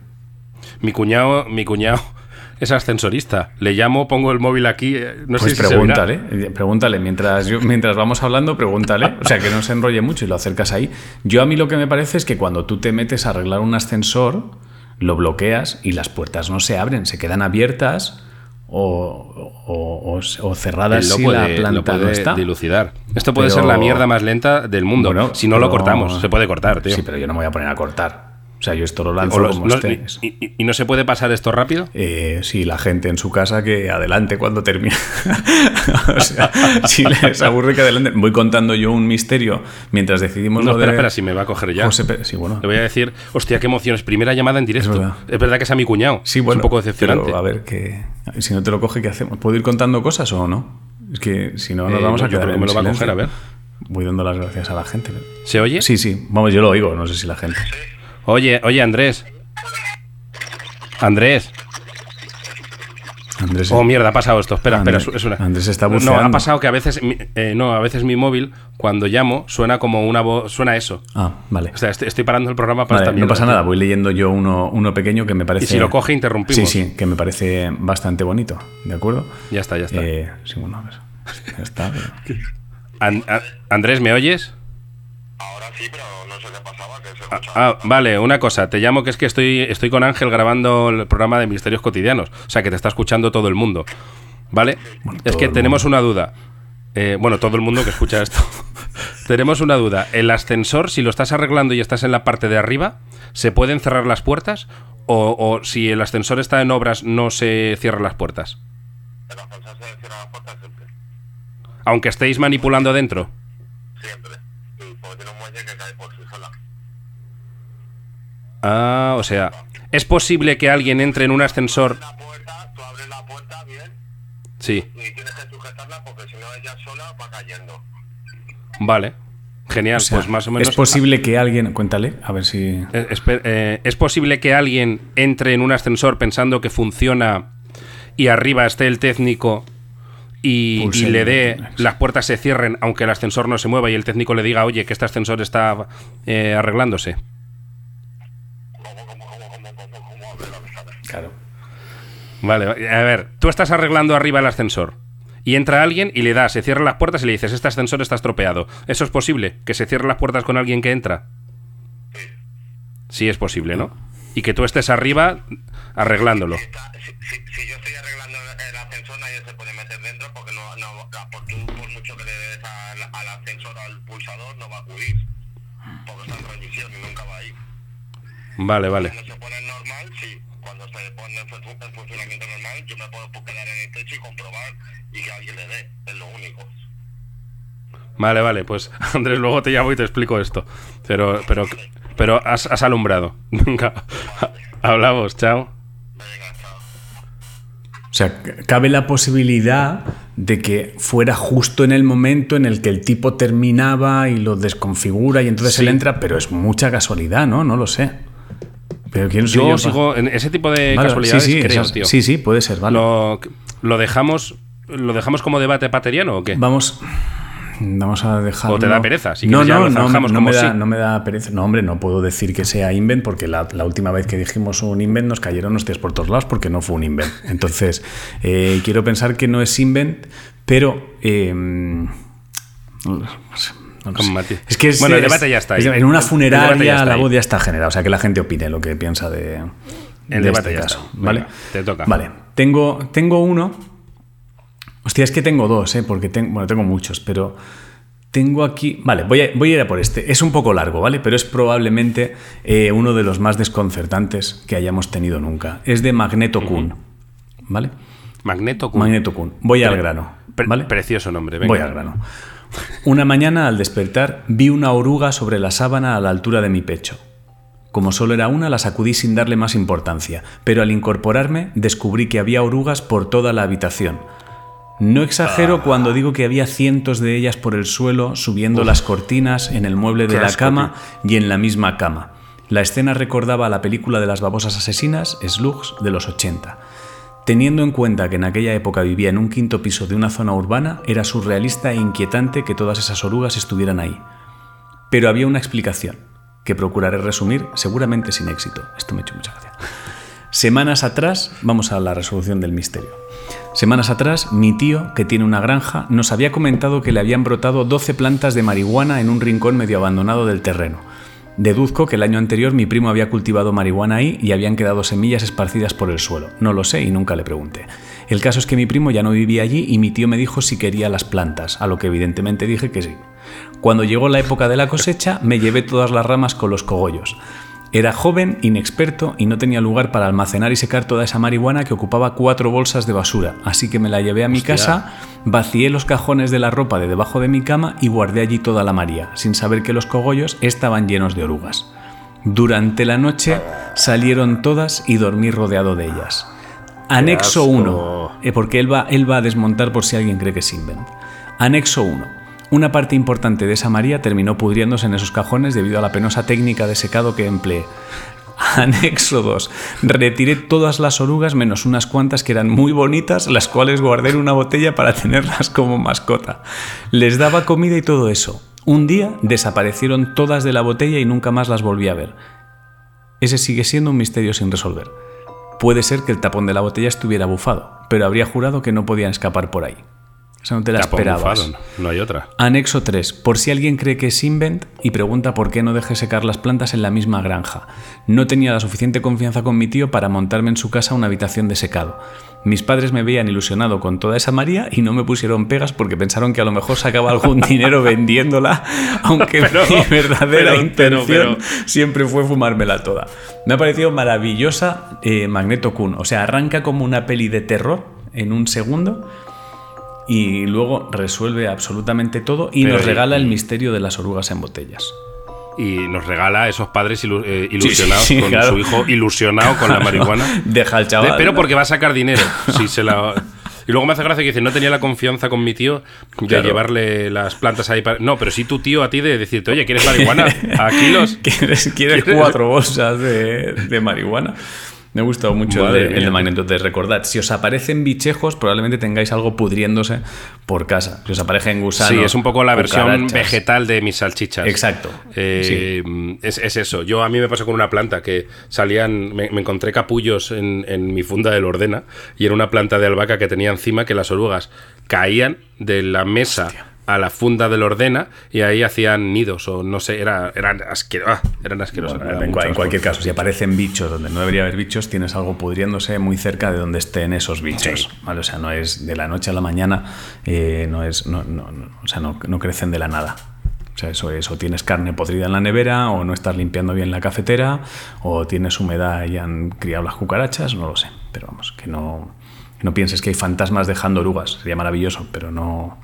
Mi cuñado, mi cuñado es ascensorista. Le llamo, pongo el móvil aquí. eh, No
pues
sé si se
pregúntale,
verá.
eh, pregúntale, mientras, yo- mientras vamos hablando, pregúntale. O sea, que no se enrolle mucho y lo acercas ahí. Yo a mí lo que me parece es que cuando tú te metes a arreglar un ascensor, lo bloqueas y las puertas no se abren, se quedan abiertas o, o- o- o cerradas
lo
si
puede,
la
lo
planta no
puede
está.
dilucidar. Esto puede
Pero-
ser la mierda más lenta del mundo.
Bueno,
si no lo cortamos, se puede cortar, tío.
Sí, pero yo no me voy a poner a cortar. O sea, yo esto lo lanzo
los-
como
no-
esté.
y, y- y no se puede pasar esto rápido?
Eh, sí, la gente en su casa que adelante cuando termine. o sea, si les aburre que adelante. Voy contando yo un misterio mientras decidimos
No,
lo
espera,
de
espera, si me va a coger ya.
José. Sí, bueno.
Le voy a decir, hostia, qué emociones. Primera llamada en directo.
Es
Es
verdad.
que es a mi cuñado.
Sí, bueno.
es un poco decepcionante.
pero a ver, que si no te lo coge, ¿qué hacemos? ¿Puedo ir contando cosas o no? Es que si no, nos
Eh,
vamos a
yo
quedar
creo que
en
me lo va a coger, a ver.
Voy dando las gracias a la gente.
¿Se oye?
Sí, sí. Vamos, yo lo oigo. No sé si la gente.
Oye, oye, Andrés. Andrés.
Andrés,
Oh, mierda, ha pasado esto. Espera,
Andrés-
espera, es una...
Andrés está
No,
buceando.
ha pasado que a veces, mi- eh, no, a veces mi móvil, cuando llamo, suena como una voz, suena eso.
Ah, vale.
O sea, estoy, estoy parando el programa para
Vale,
esta
no pasa nada, voy leyendo yo uno, uno pequeño que me parece.
Y si lo coge, interrumpimos.
Sí, sí, que me parece bastante bonito, ¿de acuerdo?
Ya está, ya está.
Eh, sí, bueno, a ver. Ya está. pero-
Andrés, ¿me oyes?
Ahora sí, pero no sé qué pasaba, que se
Ah,
escuchaba.
ah, vale, una cosa, te llamo que es que estoy, estoy con Ángel grabando el programa de Misterios Cotidianos, o sea que te está escuchando todo el mundo, ¿vale?
Bueno,
es que tenemos una duda. Eh, bueno, todo el mundo que escucha esto. tenemos una duda. ¿El ascensor, si lo estás arreglando y estás en la parte de arriba, se pueden cerrar las puertas? O, o si el ascensor está en obras, no se cierran las puertas?
El ascensor se cierra la puerta siempre.
Aunque estéis manipulando dentro.
Siempre. Y porque tiene un muelle que cae por sí sola.
Ah, o sea, ¿es posible que alguien entre en un ascensor?
La puerta, tú abres la puerta bien
Sí,
y tienes que sujetarla porque si no ella sola va cayendo.
vale. Genial,
o sea,
pues más o menos.
Es posible que alguien. Cuéntale, a ver si.
Eh, eh, ¿Es posible que alguien entre en un ascensor pensando que funciona y arriba esté el técnico y, le dé, las puertas se cierren aunque el ascensor no se mueva y el técnico le diga, oye, que este ascensor está eh, arreglándose? Vale, a ver, tú estás arreglando arriba el ascensor y entra alguien y le da, se cierran las puertas y le dices, este ascensor está estropeado. ¿Eso es posible? ¿Que se cierren las puertas con alguien que entra? Sí es posible, ¿no? Y que tú estés arriba arreglándolo.
Si, si, si- yo estoy arreglando el- ascensor, nadie se puede meter dentro porque no, no por, tú, por mucho que le des al, al ascensor al pulsador, no va a acudir. Porque está en revisión y nunca va a ir.
Vale, vale.
Cuando se pone normal, sí. Cuando se pone en, fu- en funcionamiento normal, yo me puedo quedar en el techo y comprobar y que alguien le dé. Es lo único.
Vale, vale, pues Andrés, luego te llamo y te explico esto. Pero, pero, pero has, has alumbrado. Venga, hablamos, chao.
Venga, chao.
O sea, cabe la posibilidad de que fuera justo en el momento en el que el tipo terminaba y lo desconfigura y entonces
Sí.
él entra, pero es mucha casualidad, ¿no? No lo sé. Pero quién soy
Yo sigo en ese tipo de
Vale,
casualidades,
sí, sí,
creo,
esas-
tío.
sí, sí, puede ser, vale.
Lo, lo dejamos, lo dejamos como debate pateriano o qué?
Vamos, vamos a dejarlo.
¿O te da pereza? Si
no, no, no,
zanjamos
no
como
me da,
sí.
no me da pereza. No, hombre, no puedo decir que sea invent porque la, la última vez que dijimos un invent nos cayeron hostias por todos lados porque no fue un invent. Entonces, eh, quiero pensar que no es invent, pero... eh, no
Con
sé. Es que es-
Bueno, el debate ya está ahí.
En una funeraria la voz ya está generada. O sea, que la gente opine lo que piensa de,
El
de
debate
este
ya
caso.
está.
¿Vale?
Venga, te toca.
Vale. Tengo, tengo uno. Hostia, es que tengo dos, ¿eh? Porque tengo, bueno, tengo muchos, pero tengo aquí. Vale, voy a, voy a ir a por este. Es un poco largo, ¿vale? Pero es probablemente eh, uno de los más desconcertantes que hayamos tenido nunca. Es de Magneto Kun. ¿Vale?
Magneto Kun.
Magneto Kun. Voy al grano.
Precioso nombre, venga.
Voy al grano. Una mañana, al despertar, vi una oruga sobre la sábana a la altura de mi pecho. Como solo era una, la sacudí sin darle más importancia, pero al incorporarme descubrí que había orugas por toda la habitación. No exagero cuando digo que había cientos de ellas por el suelo, subiendo las cortinas, en el mueble de
Qué
la
asco,
cama y en la misma cama. La escena recordaba a la película de las babosas asesinas, Slugs, de los 80. Teniendo en cuenta que en aquella época vivía en un quinto piso de una zona urbana, era surrealista e inquietante que todas esas orugas estuvieran ahí. Pero había una explicación, que procuraré resumir, seguramente sin éxito. Esto me ha hecho mucha gracia. Semanas atrás, vamos a la resolución del misterio. Semanas atrás, mi tío, que tiene una granja, nos había comentado que le habían brotado 12 plantas de marihuana en un rincón medio abandonado del terreno. Deduzco que el año anterior mi primo había cultivado marihuana ahí y habían quedado semillas esparcidas por el suelo. No lo sé y nunca le pregunté. El caso es que mi primo ya no vivía allí y mi tío me dijo si quería las plantas, a lo que evidentemente dije que sí. Cuando llegó la época de la cosecha, me llevé todas las ramas con los cogollos. Era joven, inexperto y no tenía lugar para almacenar y secar toda esa marihuana que ocupaba cuatro bolsas de basura, así que me la llevé a mi
Hostia.
casa, vacié los cajones de la ropa de debajo de mi cama y guardé allí toda la María, sin saber que los cogollos estaban llenos de orugas. Durante la noche salieron todas y dormí rodeado de ellas. Anexo
asco.
1, porque él va, él va a desmontar por si alguien cree que es invent. Anexo 1. Una parte importante de esa María terminó pudriéndose en esos cajones debido a la penosa técnica de secado que empleé. Anexo 2. Retiré todas las orugas menos unas cuantas que eran muy bonitas, las cuales guardé en una botella para tenerlas como mascota. Les daba comida y todo eso. Un día desaparecieron todas de la botella y nunca más las volví a ver. Ese sigue siendo un misterio sin resolver. Puede ser que el tapón de la botella estuviera bufado, pero habría jurado que no podían escapar por ahí. O sea, no te la esperabas.
no hay otra.
Anexo 3. Por si alguien cree que es invent y pregunta por qué no dejé secar las plantas en la misma granja. No tenía la suficiente confianza con mi tío para montarme en su casa una habitación de secado. Mis padres me veían ilusionado con toda esa María y no me pusieron pegas porque pensaron que a lo mejor sacaba algún dinero vendiéndola, aunque
Pero-
mi verdadera
pero-
intención
pero-
siempre fue fumármela toda. Me ha parecido maravillosa eh, Magneto Kun. O sea, arranca como una peli de terror en un segundo y luego resuelve absolutamente todo y
Pero
nos regala el misterio de las orugas en botellas.
Y nos regala a esos padres ilu- eh, ilusionados
sí,
con
claro.
su hijo ilusionado con la marihuana.
Deja al chaval.
De- pero porque va a sacar dinero. Si se la... Y luego me hace gracia que dice, no tenía la confianza con mi tío de
Claro.
llevarle las plantas ahí para... No, pero sí tu tío a ti de decirte, oye, ¿quieres marihuana? A kilos.
¿Quieres, quieres
¿Quieres?
cuatro bolsas de, de marihuana? Me ha gustado mucho el de, el de. Magneto. De recordad, si os aparecen bichejos, probablemente tengáis algo pudriéndose por casa. Si os aparecen gusanos.
Sí, es un poco la versión vegetal de mis salchichas.
Exacto.
Eh, es, es eso. Yo a mí me pasó con una planta que salían, me, me encontré capullos en, en mi funda del Ordena y era una planta de albahaca que tenía encima que las orugas caían de la mesa a la funda del Ordena y ahí hacían nidos o no sé, era, eran, ah, eran asquerosos.
Bueno, en, cualquier caso, si aparecen bichos donde no debería haber bichos, tienes algo pudriéndose muy cerca de donde estén esos bichos.
Sí.
¿vale? O sea, no es de la noche a la mañana, eh, no es, no, no- no- o sea, no, no crecen de la nada. O sea, eso es, o tienes carne podrida en la nevera, o no estás limpiando bien la cafetera, o tienes humedad y han criado las cucarachas, no lo sé. Pero vamos, que no, que no pienses que hay fantasmas dejando orugas. Sería maravilloso, pero no,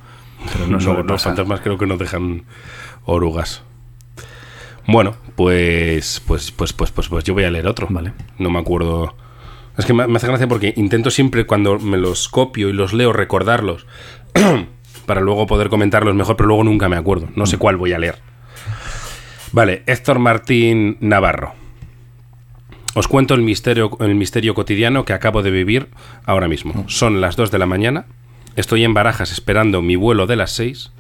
pero no,
No, los fantasmas creo que no dejan orugas. Bueno, pues, pues, pues, pues, pues, pues yo voy a leer otro.
Vale.
No me acuerdo. Es que me me hace gracia porque intento siempre cuando me los copio y los leo recordarlos para luego poder comentarlos mejor, pero luego nunca me acuerdo. No sé cuál voy a leer. Vale, Héctor Martín Navarro. Os cuento el misterio, el misterio cotidiano que acabo de vivir ahora mismo. Son las 2 de la mañana, estoy en Barajas esperando mi vuelo de las 6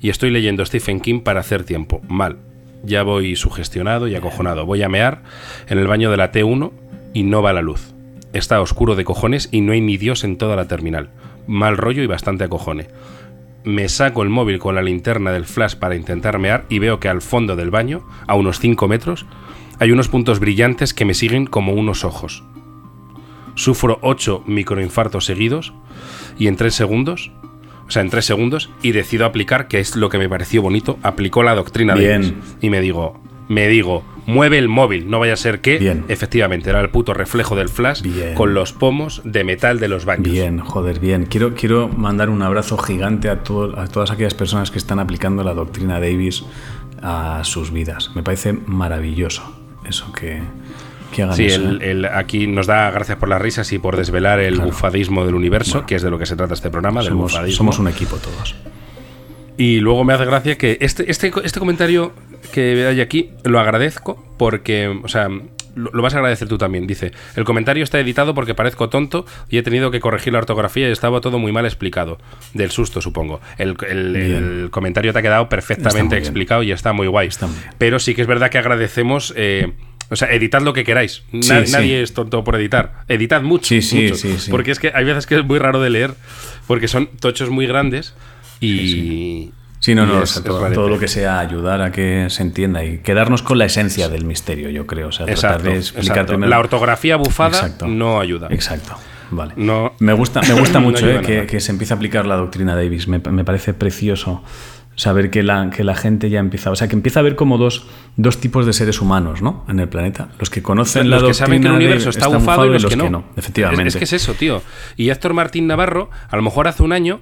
y estoy leyendo Stephen King para hacer tiempo. Mal. Ya voy sugestionado y acojonado. Voy a mear en el baño de la T1 y no va la luz. Está oscuro de cojones y no hay ni Dios en toda la terminal. Mal rollo y bastante acojone. Me saco el móvil con la linterna del flash para intentar mear y veo que al fondo del baño, a unos 5 metros, hay unos puntos brillantes que me siguen como unos ojos. Sufro 8 microinfartos seguidos y en 3 segundos, o sea, en 3 segundos, y decido aplicar, que es lo que me pareció bonito, aplicó la doctrina de
Bien.
Davis. Y me digo, me digo, mueve el móvil, no vaya a ser que,
Bien.
efectivamente, era el puto reflejo del flash
Bien.
con los pomos de metal de los baños.
Bien, joder, bien. Quiero, quiero mandar un abrazo gigante a, todo- a todas aquellas personas que están aplicando la doctrina Davis a sus vidas. Me parece maravilloso eso que, que hagan
Sí,
eso.
el-
¿eh?
el- aquí nos da gracias por las risas y por desvelar el
Claro.
bufadismo del universo, que es de lo que se trata este programa, del
somos,
bufadismo.
somos un equipo todos.
Y luego me hace gracia que este, este, este comentario que hay aquí lo agradezco porque, o sea, lo, lo vas a agradecer tú también. Dice, el comentario está editado porque parezco tonto y he tenido que corregir la ortografía y estaba todo muy mal explicado. Del susto, supongo. El, el- comentario te ha quedado perfectamente explicado y está muy guay.
Está.
Pero sí que es verdad que agradecemos... eh, o sea, editad lo que queráis. Na-
Sí, sí.
Nadie es tonto por editar. Editad mucho.
Sí, sí,
mucho.
sí, sí.
Porque es que hay veces que es muy raro de leer porque son tochos muy grandes y...
Sí, no, no,
es-
o sea,
es
todo, lo que sea ayudar a que se entienda y quedarnos con la esencia del misterio, yo creo. O sea, tratar
Exacto,
de explicar primero-
La ortografía bufada
Exacto.
no ayuda.
Exacto. Vale.
No-
me gusta, me gusta
no
mucho eh, que, se empiece a aplicar la doctrina Davis. Me, me parece precioso saber que la, que la gente ya empieza. O sea, que empieza a haber como dos, dos tipos de seres humanos ¿no? en el planeta. Los que conocen
los
la
que saben que el universo
Davis
está bufado y los, que, no.
Efectivamente.
Es, es que es eso, tío. Y Héctor Martín Navarro, a lo mejor hace un año,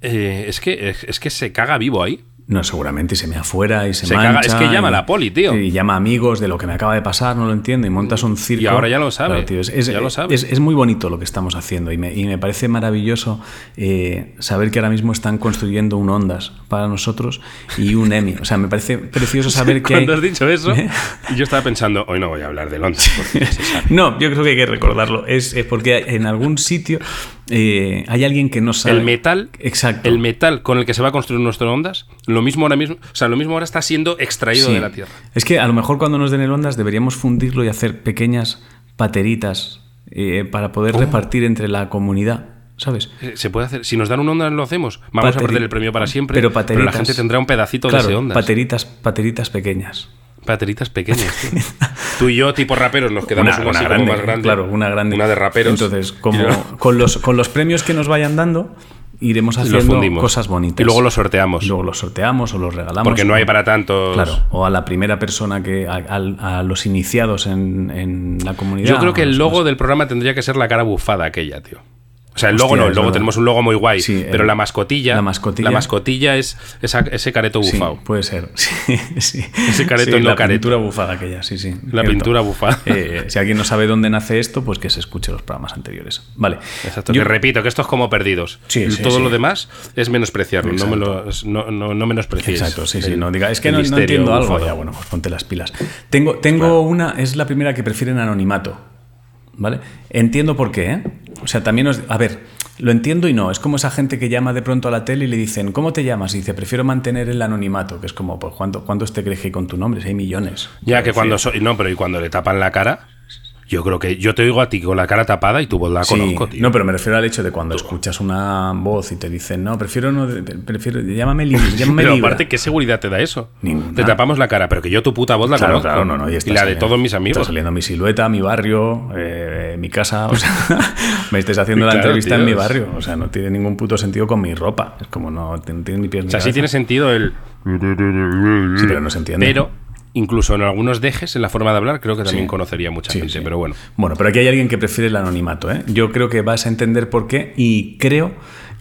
eh, es, que, es, es que se caga vivo ahí.
No, seguramente y se me afuera y se,
Se caga-
mancha.
es que llama a la poli, tío.
Y llama a amigos de lo que me acaba de pasar, no lo entiendo, y montas un circo.
Y ahora ya lo sabe,
Claro, tío, es, es-
ya lo sabe.
es- es muy bonito lo que estamos haciendo y me, y me parece maravilloso eh, saber que ahora mismo están construyendo un Ondas para nosotros y un EMI. O sea, me parece precioso saber que hay...
Cuando has dicho eso, yo estaba pensando, hoy no voy a hablar de Londres. porque se sabe.
No, yo creo que hay que recordarlo. Es, es porque en algún sitio eh, hay alguien que no sabe.
El metal,
Exacto.
el metal con el que se va a construir nuestro Ondas, lo mismo ahora mismo, o sea, lo mismo ahora está siendo extraído
Sí.
de la tierra.
Es que a lo mejor cuando nos den el Ondas deberíamos fundirlo y hacer pequeñas pateritas eh, para poder repartir entre la comunidad, ¿sabes?
Eh, Se puede hacer. Si nos dan un Ondas, lo hacemos. Vamos
Pateri-
a perder el premio para siempre.
Pero
la gente tendrá un pedacito
Claro,
de ese Ondas.
pateritas, pateritas pequeñas.
Pateritas pequeñas. tío. Tú y yo, tipo raperos, nos quedamos una, así como más grande.
Claro, una grande.
Una de raperos.
Entonces, como con, los, con los premios que nos vayan dando, iremos
los
haciendo cosas bonitas.
Y luego los sorteamos.
Y luego los sorteamos o los regalamos.
Porque no hay para tantos.
Claro, o a la primera persona que. a, a- a los iniciados en, en la comunidad.
Yo creo que el
los-
logo del programa tendría que ser la cara bufada aquella, tío. O sea, el logo no, el logo tenemos un logo muy guay,
Sí,
pero
el-
la mascotilla,
la mascotilla-
la mascotilla es esa- ese careto
Sí,
bufado.
puede ser. Sí, sí.
Ese careto
Sí,
no
la
careto.
pintura bufada aquella, sí, sí.
La pintura bufada.
Eh, si alguien no sabe dónde nace esto, pues que se escuche los programas anteriores. Vale.
Exacto,
Yo-
que repito, que esto es como perdidos.
Sí,
Y
sí,
Todo
sí.
lo demás es menospreciarlo. No, me
Exacto.
lo, no, no.
Exacto, sí, sí. No diga, es que no, entiendo algo.
bufado.
Ya, bueno, pues ponte las pilas. Tengo, tengo una, es la primera que prefieren anonimato. ¿Vale? Entiendo por qué, ¿eh? O sea, también os. A ver, lo entiendo y no. Es como esa gente que llama de pronto a la tele y le dicen, ¿cómo te llamas? Y dice, prefiero mantener el anonimato, que es como, pues, ¿cuánto, ¿cuántos te crees que con tu nombre? Si hay millones.
Ya que cuando
decir,
soy. No, pero y cuando le tapan la cara. Yo creo que yo te oigo a ti con la cara tapada y tu voz la
Sí,
conozco, tío.
no, pero me refiero al hecho de cuando escuchas una voz y te dicen, no, prefiero no, prefiero, llámame libre, llámame
Pero
Libra".
aparte, ¿qué seguridad te da eso?
Ninguna.
Te tapamos la cara, pero que yo tu puta voz la
Claro,
conozco.
claro, no, no. Y, está
la de todos mis
Está
amigos.
saliendo mi silueta, mi barrio, eh, mi casa. O sea, me estés haciendo la entrevista
tío,
en mi barrio. O sea, no tiene ningún puto sentido con mi ropa. Es como no, no tiene ni pies
O
ni
sea, sí tiene sentido el.
Sí, pero no se entiende.
Pero incluso en algunos dejes en la forma de hablar, creo que también
Sí.
conocería mucha
Sí,
gente.
sí.
Pero bueno.
Bueno, pero aquí hay alguien que prefiere el anonimato. ¿eh? Yo creo que vas a entender por qué y creo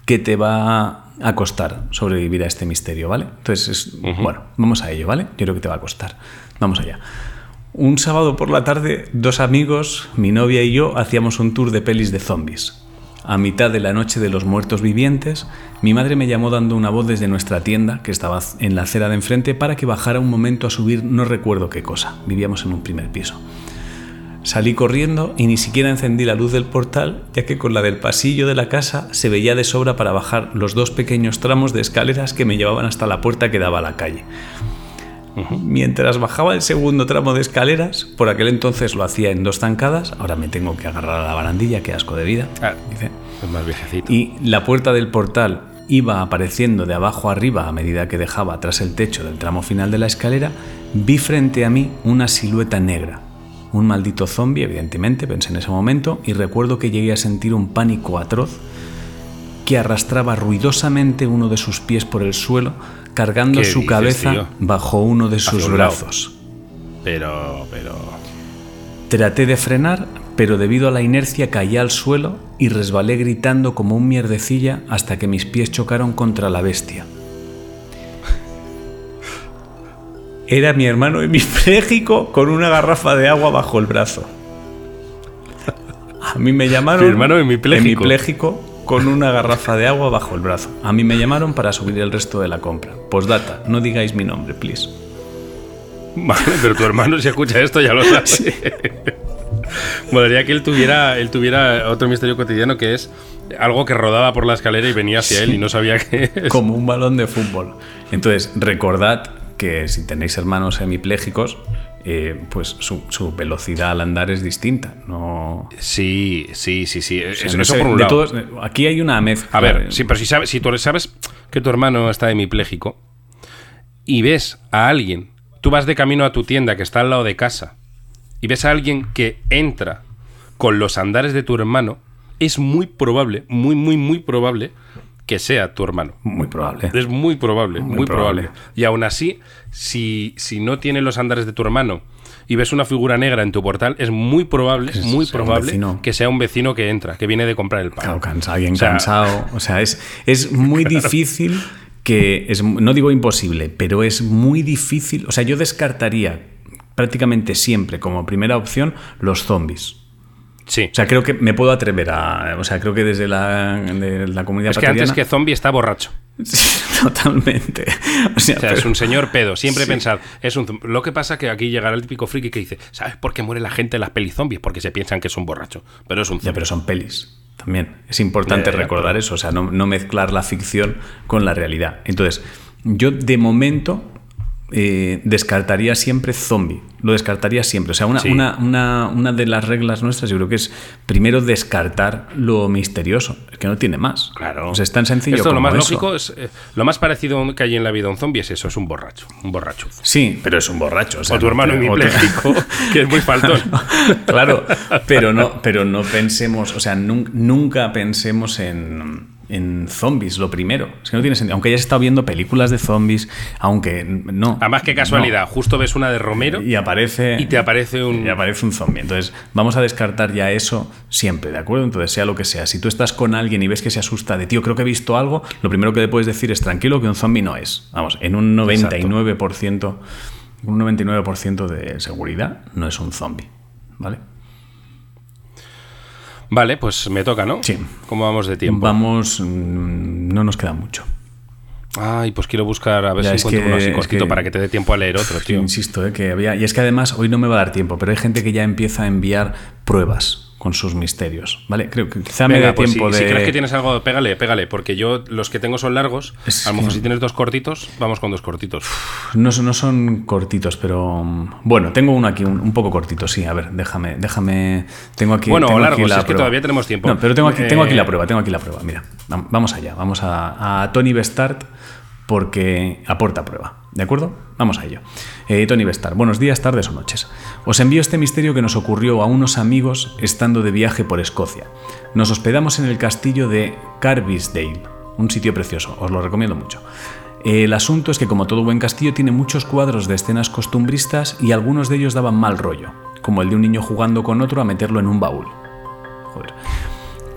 que te va a costar sobrevivir a este misterio, ¿vale? Entonces, es- bueno, vamos a ello, ¿vale? Yo creo que te va a costar. Vamos allá. Un sábado por la tarde, dos amigos, mi novia y yo, hacíamos un tour de pelis de zombies. A mitad de la noche de los muertos vivientes, mi madre me llamó dando una voz desde nuestra tienda, que estaba en la acera de enfrente, para que bajara un momento a subir no recuerdo qué cosa. Vivíamos en un primer piso. Salí corriendo y ni siquiera encendí la luz del portal, ya que con la del pasillo de la casa se veía de sobra para bajar los dos pequeños tramos de escaleras que me llevaban hasta la puerta que daba a la calle. Mientras bajaba el segundo tramo de escaleras, por aquel entonces lo hacía en dos zancadas, ahora me tengo que agarrar a la barandilla, qué asco de vida.
Ah,
dice.
es más viejecito.
Y la puerta del portal iba apareciendo de abajo arriba a medida que dejaba tras el techo del tramo final de la escalera, vi frente a mí una silueta negra. Un maldito zombie, evidentemente, pensé en ese momento, y recuerdo que llegué a sentir un pánico atroz que arrastraba ruidosamente uno de sus pies por el suelo, cargando
¿Qué
su cabeza bajo uno de sus brazos.
Pero, pero.
Traté de frenar, pero debido a la inercia caí al suelo y resbalé gritando como un mierdecilla hasta que mis pies chocaron contra la bestia. Era mi hermano hemipléjico con una garrafa de agua bajo el brazo. A mí me llamaron
Mi hermano hemipléjico.
hemipléjico con una garrafa de agua bajo el brazo. A mí me llamaron para subir el resto de la compra. Postdata, no digáis mi nombre, please.
Vale, pero tu hermano si escucha esto ya lo sabe. Molaría que él tuviera, él tuviera otro misterio cotidiano que es algo que rodaba por la escalera y venía hacia él y no sabía qué es.
como un balón de fútbol. Entonces, recordad que si tenéis hermanos hemiplégicos, eh, pues su, su velocidad al andar es distinta. No,
Sí, sí, sí, sí.
o sea,
Eso,
no
eso
sé,
por un lado.
todos- aquí hay una mezcla.
A ver, sí, pero si sabes, si tú sabes que tu hermano está hemipléjico y ves a alguien, tú vas de camino a tu tienda que está al lado de casa y ves a alguien que entra con los andares de tu hermano, es muy probable, muy, muy, muy probable que sea tu hermano.
Muy probable.
Es muy probable, muy,
probable.
probable. Y aún así, si, si no tiene los andares de tu hermano y ves una figura negra en tu portal, es muy probable,
Que
muy
sea un
probable
vecino.
que sea un vecino que entra, que viene de comprar el pan.
Claro, cansa- alguien
O sea,
cansado. O sea, es, es muy difícil que es, no digo imposible, pero es muy difícil. O sea, yo descartaría prácticamente siempre como primera opción los zombies.
Sí.
O sea, creo que me puedo atrever a. O sea, creo que desde la, de la comunidad
es que antes que zombie está borracho.
Sí, totalmente. O sea,
O sea, es un señor pedo. Siempre
Sí.
pensar, es un Lo que pasa que aquí llegará el típico friki que dice, ¿sabes por qué muere la gente en las pelis zombies? Porque se piensan que es un borracho. Pero es un
Ya,
zombie.
pero son pelis. También es importante
Ya, ya, ya,
recordar eso, o sea, no, no mezclar la ficción con la realidad. Entonces, yo de momento eh, descartaría siempre zombie. Lo descartaría siempre. O sea, una,
Sí.
una, una, una de las reglas nuestras yo creo que es primero descartar lo misterioso. Es que no tiene más.
Claro.
O sea, es tan sencillo
Esto
como
lo más
eso.
lógico es. eh, lo más parecido que hay en la vida a un zombie es eso, es un borracho. Un borracho.
Sí, pero es un borracho. O, sea,
O tu
no
hermano
te- o tu-
hemipléjico, que es muy faltón.
claro, pero no, pero no pensemos, o sea, nun- nunca pensemos en, en zombies, lo primero. Es que no tiene sentido. Aunque hayas estado viendo películas de zombies, aunque no.
Además, qué casualidad. Justo ves una de Romero
Y aparece.
y te aparece un.
y aparece un zombie. Entonces, vamos a descartar ya eso siempre, ¿de acuerdo? Entonces, sea lo que sea. Si tú estás con alguien y ves que se asusta de, tío, creo que he visto algo, lo primero que le puedes decir es tranquilo que un zombie no es. Vamos, en un 99%, un 99% de seguridad no es un zombie, ¿vale?
Vale, pues me toca, ¿no?
Sí.
¿Cómo vamos de tiempo?
Vamos, mm, no nos queda mucho.
Ay, pues quiero buscar a ver
Ya,
si encuentro
que-
uno así cortito
que-
para que te dé tiempo a leer otro, tío.
Insisto, eh, que había. Y es que además hoy no me va a dar tiempo, pero hay gente que ya empieza a enviar pruebas con sus misterios, ¿vale? Creo que quizá me
Venga,
dé
pues
tiempo
si,
de.
si crees que tienes algo, pégale, pégale, porque yo los que tengo son largos.
Es
a lo mejor
que-
si tienes dos cortitos, vamos con dos cortitos.
No, son- no son cortitos, pero mm, bueno, tengo uno aquí un, un poco cortito, sí. A ver, déjame, déjame. Tengo aquí.
Bueno,
tengo
largos,
aquí la
es que todavía tenemos tiempo.
No, pero tengo aquí, tengo aquí
Eh,
la prueba, tengo aquí la prueba. Mira, vam- vamos allá, vamos a, a Tony Bestart porque aporta prueba, ¿de acuerdo? Vamos a ello. Eh, Tony Bestart, buenos días, tardes o noches. Os envío este misterio que nos ocurrió a unos amigos estando de viaje por Escocia. Nos hospedamos en el castillo de Carbisdale, un sitio precioso, os lo recomiendo mucho. El asunto es que como todo buen castillo tiene muchos cuadros de escenas costumbristas y algunos de ellos daban mal rollo, como el de un niño jugando con otro a meterlo en un baúl. Joder.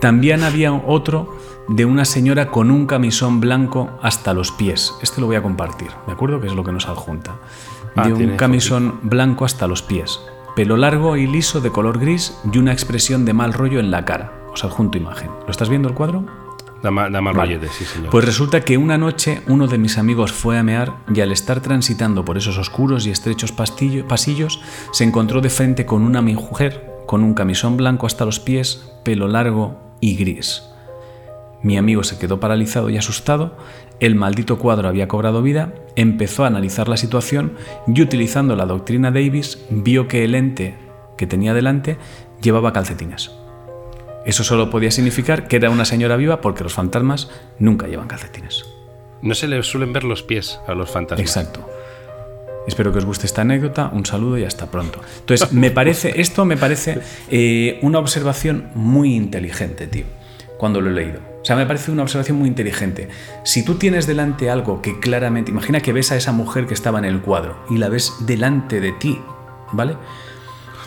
También había otro de una señora con un camisón blanco hasta los pies. Este lo voy a compartir, ¿de acuerdo? Que es lo que nos adjunta.
Ah,
De un camisón blanco hasta los pies. Pelo largo y liso de color gris y una expresión de mal rollo en la cara. Os adjunto imagen. ¿Lo estás viendo el cuadro?
Da, ma- da mal
Vale.
rollete, sí, señor.
Pues resulta que una noche uno de mis amigos fue a mear y al estar transitando por esos oscuros y estrechos pastillo- pasillos se encontró de frente con una mujer con un camisón blanco hasta los pies, pelo largo y gris. Mi amigo se quedó paralizado y asustado, el maldito cuadro había cobrado vida, empezó a analizar la situación y utilizando la doctrina Davis vio que el ente que tenía delante llevaba calcetines. Eso solo podía significar que era una señora viva porque los fantasmas nunca llevan calcetines.
No se le suelen ver los pies a los fantasmas.
Exacto. Espero que os guste esta anécdota. Un saludo y hasta pronto. Entonces, me parece, esto me parece eh, una observación muy inteligente, tío, cuando lo he leído. O sea, me parece una observación muy inteligente. Si tú tienes delante algo que claramente, imagina que ves a esa mujer que estaba en el cuadro y la ves delante de ti, ¿vale?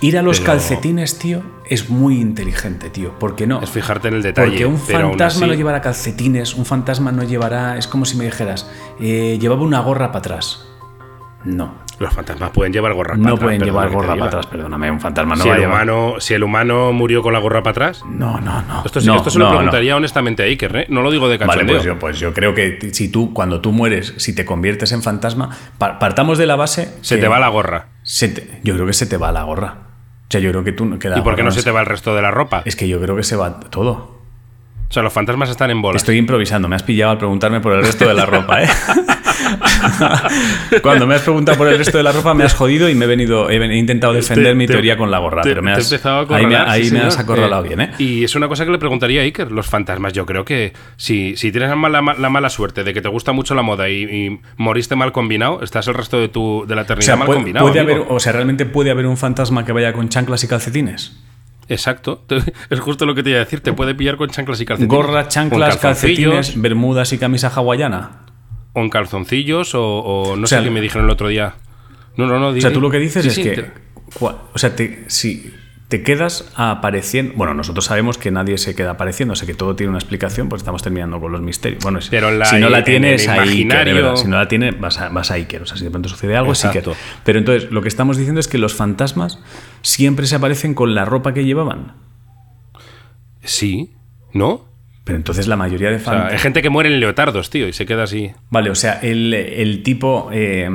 Ir a los
Pero-
calcetines, tío, es muy inteligente, tío. ¿Por qué no?
Es fijarte en el detalle.
Porque un fantasma
así-
no llevará calcetines, un fantasma no llevará. Es como si me dijeras, eh, llevaba una gorra para atrás. No.
Los fantasmas pueden llevar gorra para
No
atrás.
pueden
perdona
llevar gorra para atrás, perdóname, un fantasma no
si,
va a
el humano, si el humano murió con la gorra para atrás.
No, no, no.
Esto,
no,
esto se lo
no, no.
preguntaría honestamente a Iker, ¿eh? No lo digo de
Vale,
cachondeo.
pues yo, pues yo creo que si tú, cuando tú mueres, si te conviertes en fantasma, pa- partamos de la base.
se te va la gorra.
se te- yo creo que se te va la gorra. O sea, yo creo que tú. que
¿Y por qué no se te va el resto de la ropa?
Es que yo creo que se va todo.
O sea, los fantasmas están en bola.
Estoy improvisando, me has pillado al preguntarme por el resto de la ropa, ¿eh? Cuando me has preguntado por el resto de la ropa me has jodido y me he venido, he, intentado defender
Te-
mi
te-
teoría con la gorra,
te-
pero me has,
empezado a
ahí me,
acorralar,
ahí
sí,
me has acorralado
Eh,
bien, ¿eh?
Y es una cosa que le preguntaría a Iker. Los fantasmas, yo creo que si, si tienes la mala, la mala suerte de que te gusta mucho la moda y, y moriste mal combinado, estás el resto de tu de la
O
eternidad
sea,
mal
puede,
combinado.
puede
amigo.
haber, o sea, realmente puede haber un fantasma que vaya con chanclas y calcetines.
Exacto. Es justo lo que te iba a decir. Te puede pillar con chanclas y calcetines.
Gorra, chanclas, calcetines, bermudas y camisa hawaiana.
O en calzoncillos, o, o no
O sea,
sé qué me dijeron el otro día. No, no no.
O sea, tú lo que dices
Sí,
es
sí,
que.
te-
O sea, te- si te quedas apareciendo. Bueno, nosotros sabemos que nadie se queda apareciendo, o sea que todo tiene una explicación, porque estamos terminando con los misterios. Bueno, si-
Pero la-
si no la
en-
tienes
en
a Iker, de
imaginario-
verdad. Si no la tienes, vas a, vas a Iker. O sea, si de pronto sucede algo, es Iker.
Exacto.
Pero entonces, lo que estamos diciendo es que los fantasmas siempre se aparecen con la ropa que llevaban.
Sí, ¿no?
Pero entonces la mayoría de
O sea,
fantasmas.
hay gente que muere en leotardos, tío, y se queda así.
Vale, o sea, el, el tipo. eh,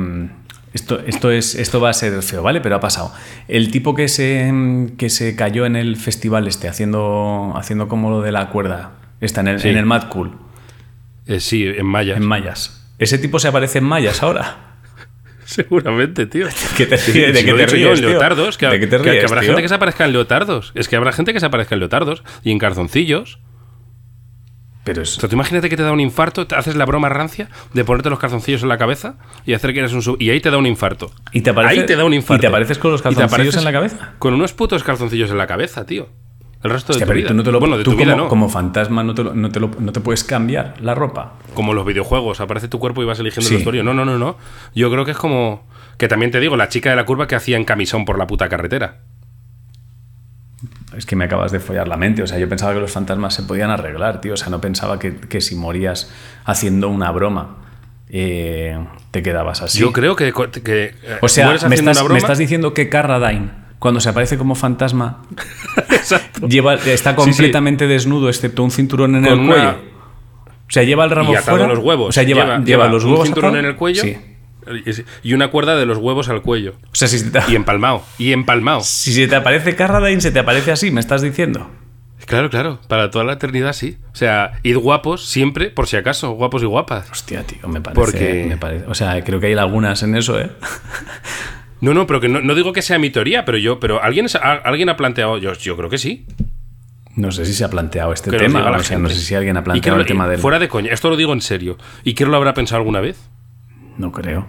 esto, esto, es, esto va a ser feo, ¿vale? Pero ha pasado. El tipo que se, que se cayó en el festival este, haciendo, haciendo como lo de la cuerda, está en el,
Sí.
en el Mad Cool,
Eh, sí, en mayas.
en Mayas. ¿Ese tipo se aparece en Mayas ahora?
Seguramente, tío.
¿Qué te
Sí,
ríes? ¿De
si
qué te
dicho yo,
ríes,
en leotardos. Que,
¿De qué te
que- que
ríes,
habrá
tío?
gente que se aparezca en leotardos. Es que habrá gente que se aparezca en leotardos y en calzoncillos.
Pero
O
es,
sea, tú imagínate que te da un infarto, te haces la broma rancia de ponerte los calzoncillos en la cabeza y hacer que eres un sub- y ahí te da un infarto.
¿Y te aparece-
ahí te da un infarto.
y te apareces con los calzoncillos en la cabeza?
Con unos putos calzoncillos en la cabeza, tío. El resto de tu vida.
tú no te lo,
bueno, de
tú
tu vida
como,
no.
como fantasma no te, lo- no, te lo- no te puedes cambiar la ropa.
Como los videojuegos, aparece tu cuerpo y vas eligiendo
Sí.
el vestuario. No, no, no, no. Yo creo que es como. Que también te digo, la chica de la curva que hacía en camisón por la puta carretera.
Es que me acabas de follar la mente. O sea, yo pensaba que los fantasmas se podían arreglar, tío. O sea, no pensaba que, que si morías haciendo una broma eh, te quedabas así.
Yo creo que. que eh,
O sea, me estás, me estás diciendo que Carradine, cuando se aparece como fantasma, lleva, está
Sí, sí.
completamente desnudo, excepto un cinturón en
Con
el
una-
cuello. O sea, lleva el ramo
y
fuera.
los huevos.
O sea, lleva, lleva, los
un
huevos
cinturón
atados.
en el cuello
Sí.
Y una cuerda de los huevos al cuello.
O sea, si se te,
Y empalmado. Y empalmado.
si se te aparece Carradine, se te aparece así, me estás diciendo.
Claro, claro. Para toda la eternidad, sí. O sea, id guapos siempre, por si acaso, guapos y guapas.
Hostia, tío, me parece,
Porque-
me parece- O sea, creo que hay lagunas en eso, ¿eh?
No, no, pero que no, no digo que sea mi teoría, pero yo, pero alguien, alguien ha planteado, yo, yo creo que sí.
No sé si se ha planteado este
Que
tema. O sea, no sé si alguien ha planteado el tema del.
Fuera de coña, esto lo digo en serio. ¿Y quién lo habrá pensado alguna vez?
No creo.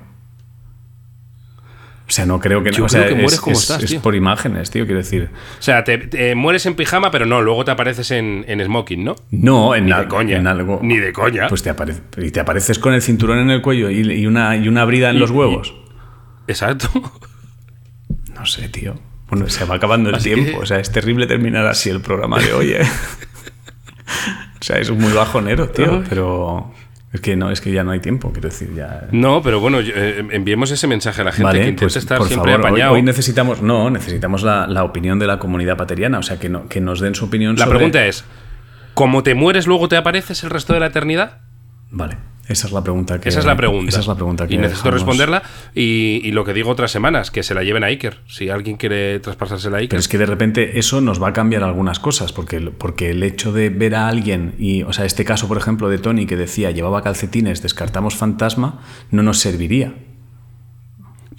O sea, no creo que
Yo
o sea,
creo que mueres
es,
como
es-
estás,
es
tío.
por imágenes, tío, quiero decir.
O sea, te, te mueres en pijama, pero no, luego te apareces en, en smoking, ¿no?
No, en,
Ni
al-
de coña.
en algo.
Ni de coña.
Pues te, aparece, y te apareces con el cinturón en el cuello y, y una, y una brida en
Y-
los huevos.
Exacto.
No sé, tío. Bueno, se va acabando el
Así
tiempo.
que-
O sea, es terrible terminar así el programa de hoy, ¿eh? o sea, es muy bajonero, tío. Pero es que no, es que ya no hay tiempo, quiero decir, ya.
No, pero bueno, eh, enviemos ese mensaje a la gente que
pues
estar
por
siempre
favor, hoy,
apañado.
hoy necesitamos, no, necesitamos la, la opinión de la comunidad pateriana, o sea, que, no- que nos den su opinión
La
sobre...
pregunta es, ¿cómo te mueres luego te apareces el resto de la eternidad?
Vale, esa es la pregunta que...
Esa es la pregunta.
Esa es la pregunta que
Y necesito
dejamos-
responderla. Y, y lo que digo otras semanas, que se la lleven a Iker. Si alguien quiere traspasársela a Iker.
Pero es que de repente eso nos va a cambiar algunas cosas, porque, porque el hecho de ver a alguien, y, o sea, este caso, por ejemplo, de Tony que decía llevaba calcetines, descartamos fantasma, no nos serviría.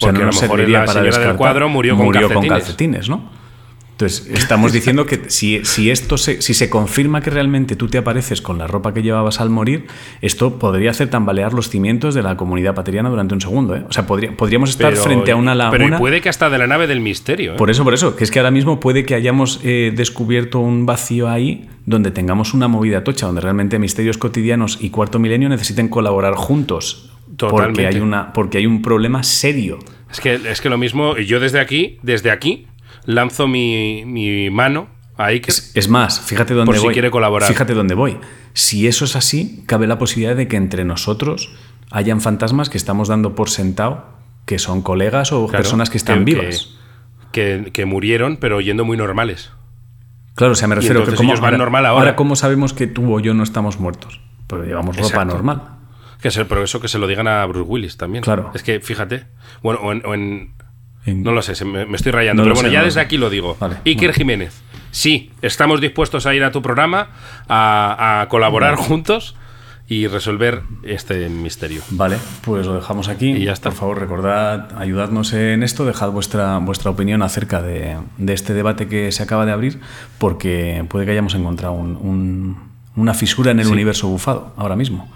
O sea,
Porque
no
a lo
nos
mejor
serviría
la
para
señora del
descartar.
cuadro murió con calcetines.
calcetines, ¿no? Entonces, estamos diciendo que si, si esto se, si se confirma que realmente tú te apareces con la ropa que llevabas al morir, esto podría hacer tambalear los cimientos de la comunidad pateriana durante un segundo. ¿eh? O sea, podría- podríamos estar
Pero-
frente a una
Pero
laguna.
puede que hasta de la nave del misterio. ¿eh?
Por eso, por eso, que es que ahora mismo puede que hayamos eh, descubierto un vacío ahí donde tengamos una movida tocha, donde realmente misterios cotidianos y cuarto milenio necesiten colaborar juntos. Porque hay, una, porque hay un problema serio.
Es que, es que lo mismo, y yo desde aquí, desde aquí, lanzo mi, mi mano a Iker.
Es, es más, fíjate dónde
Por si
voy.
quiere colaborar.
Fíjate dónde voy. Si eso es así, cabe la posibilidad de que entre nosotros hayan fantasmas que estamos dando por sentado que son colegas o
Claro,
personas que están
que-
vivas.
Que, que murieron, pero yendo muy normales.
Claro, o sea, me refiero que
entonces
como
ellos van normal ahora.
¿cómo sabemos que tú o yo no estamos muertos? Pero llevamos ropa
Exacto.
normal.
Que se, pero eso que se lo digan a Bruce Willis también.
Claro.
Es que fíjate. Bueno, o en. o en-
En-
no lo sé, me, me estoy rayando.
No
pero bueno,
sé,
ya
no
desde aquí lo digo.
Vale,
Iker
bueno.
Jiménez. Sí, estamos dispuestos a ir a tu programa a, a colaborar juntos y resolver este misterio.
Vale, pues lo dejamos aquí.
Y ya está.
Por favor, recordad, ayudadnos en esto, dejad vuestra, vuestra opinión acerca de, de este debate que se acaba de abrir, porque puede que hayamos encontrado un- un- una fisura en el universo bufado ahora mismo.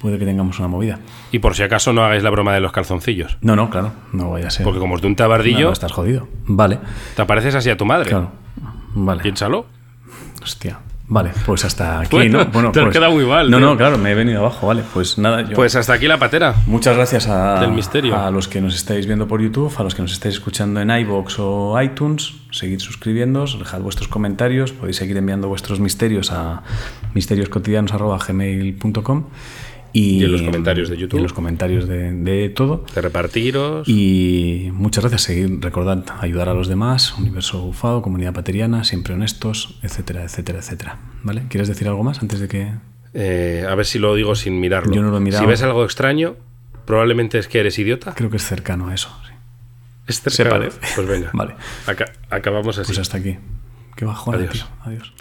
Puede que tengamos una movida.
Y por si acaso no hagáis la broma de los calzoncillos.
No, no, claro, no vaya a ser.
Porque como es de un tabardillo,
no, estás jodido. Vale,
te apareces así a tu madre.
claro. Vale.
Piénsalo.
Hostia. Vale, pues hasta aquí,
Bueno,
¿no?
te has
pues-
quedado muy mal,
No,
tío.
no, claro, me he venido abajo, vale. Pues nada, yo.
Pues hasta aquí la patera.
Muchas gracias a,
Del misterio.
a los que nos estáis viendo por YouTube, a los que nos estáis escuchando en iBox o iTunes. Seguid suscribiéndoos, dejad vuestros comentarios, podéis seguir enviando vuestros misterios a misterioscotidianos.gmail.com y,
Y en los comentarios de YouTube.
y en los comentarios de, de todo.
De repartiros.
Y muchas gracias. Seguid, recordad ayudar a los demás, Universo Bufado, Comunidad Pateriana, siempre honestos, etcétera, etcétera, etcétera. ¿Vale? ¿Quieres decir algo más antes de que.?
Eh, a ver si lo digo sin mirarlo.
Yo no lo he mirado.
Si ves algo extraño, probablemente es que eres idiota.
Creo que es cercano a eso. sí.
Es
Se
cercano.
parece.
Pues venga.
Vale.
Aca- acabamos así.
Pues hasta aquí. Qué bajona,
Adiós.
tío. Adiós.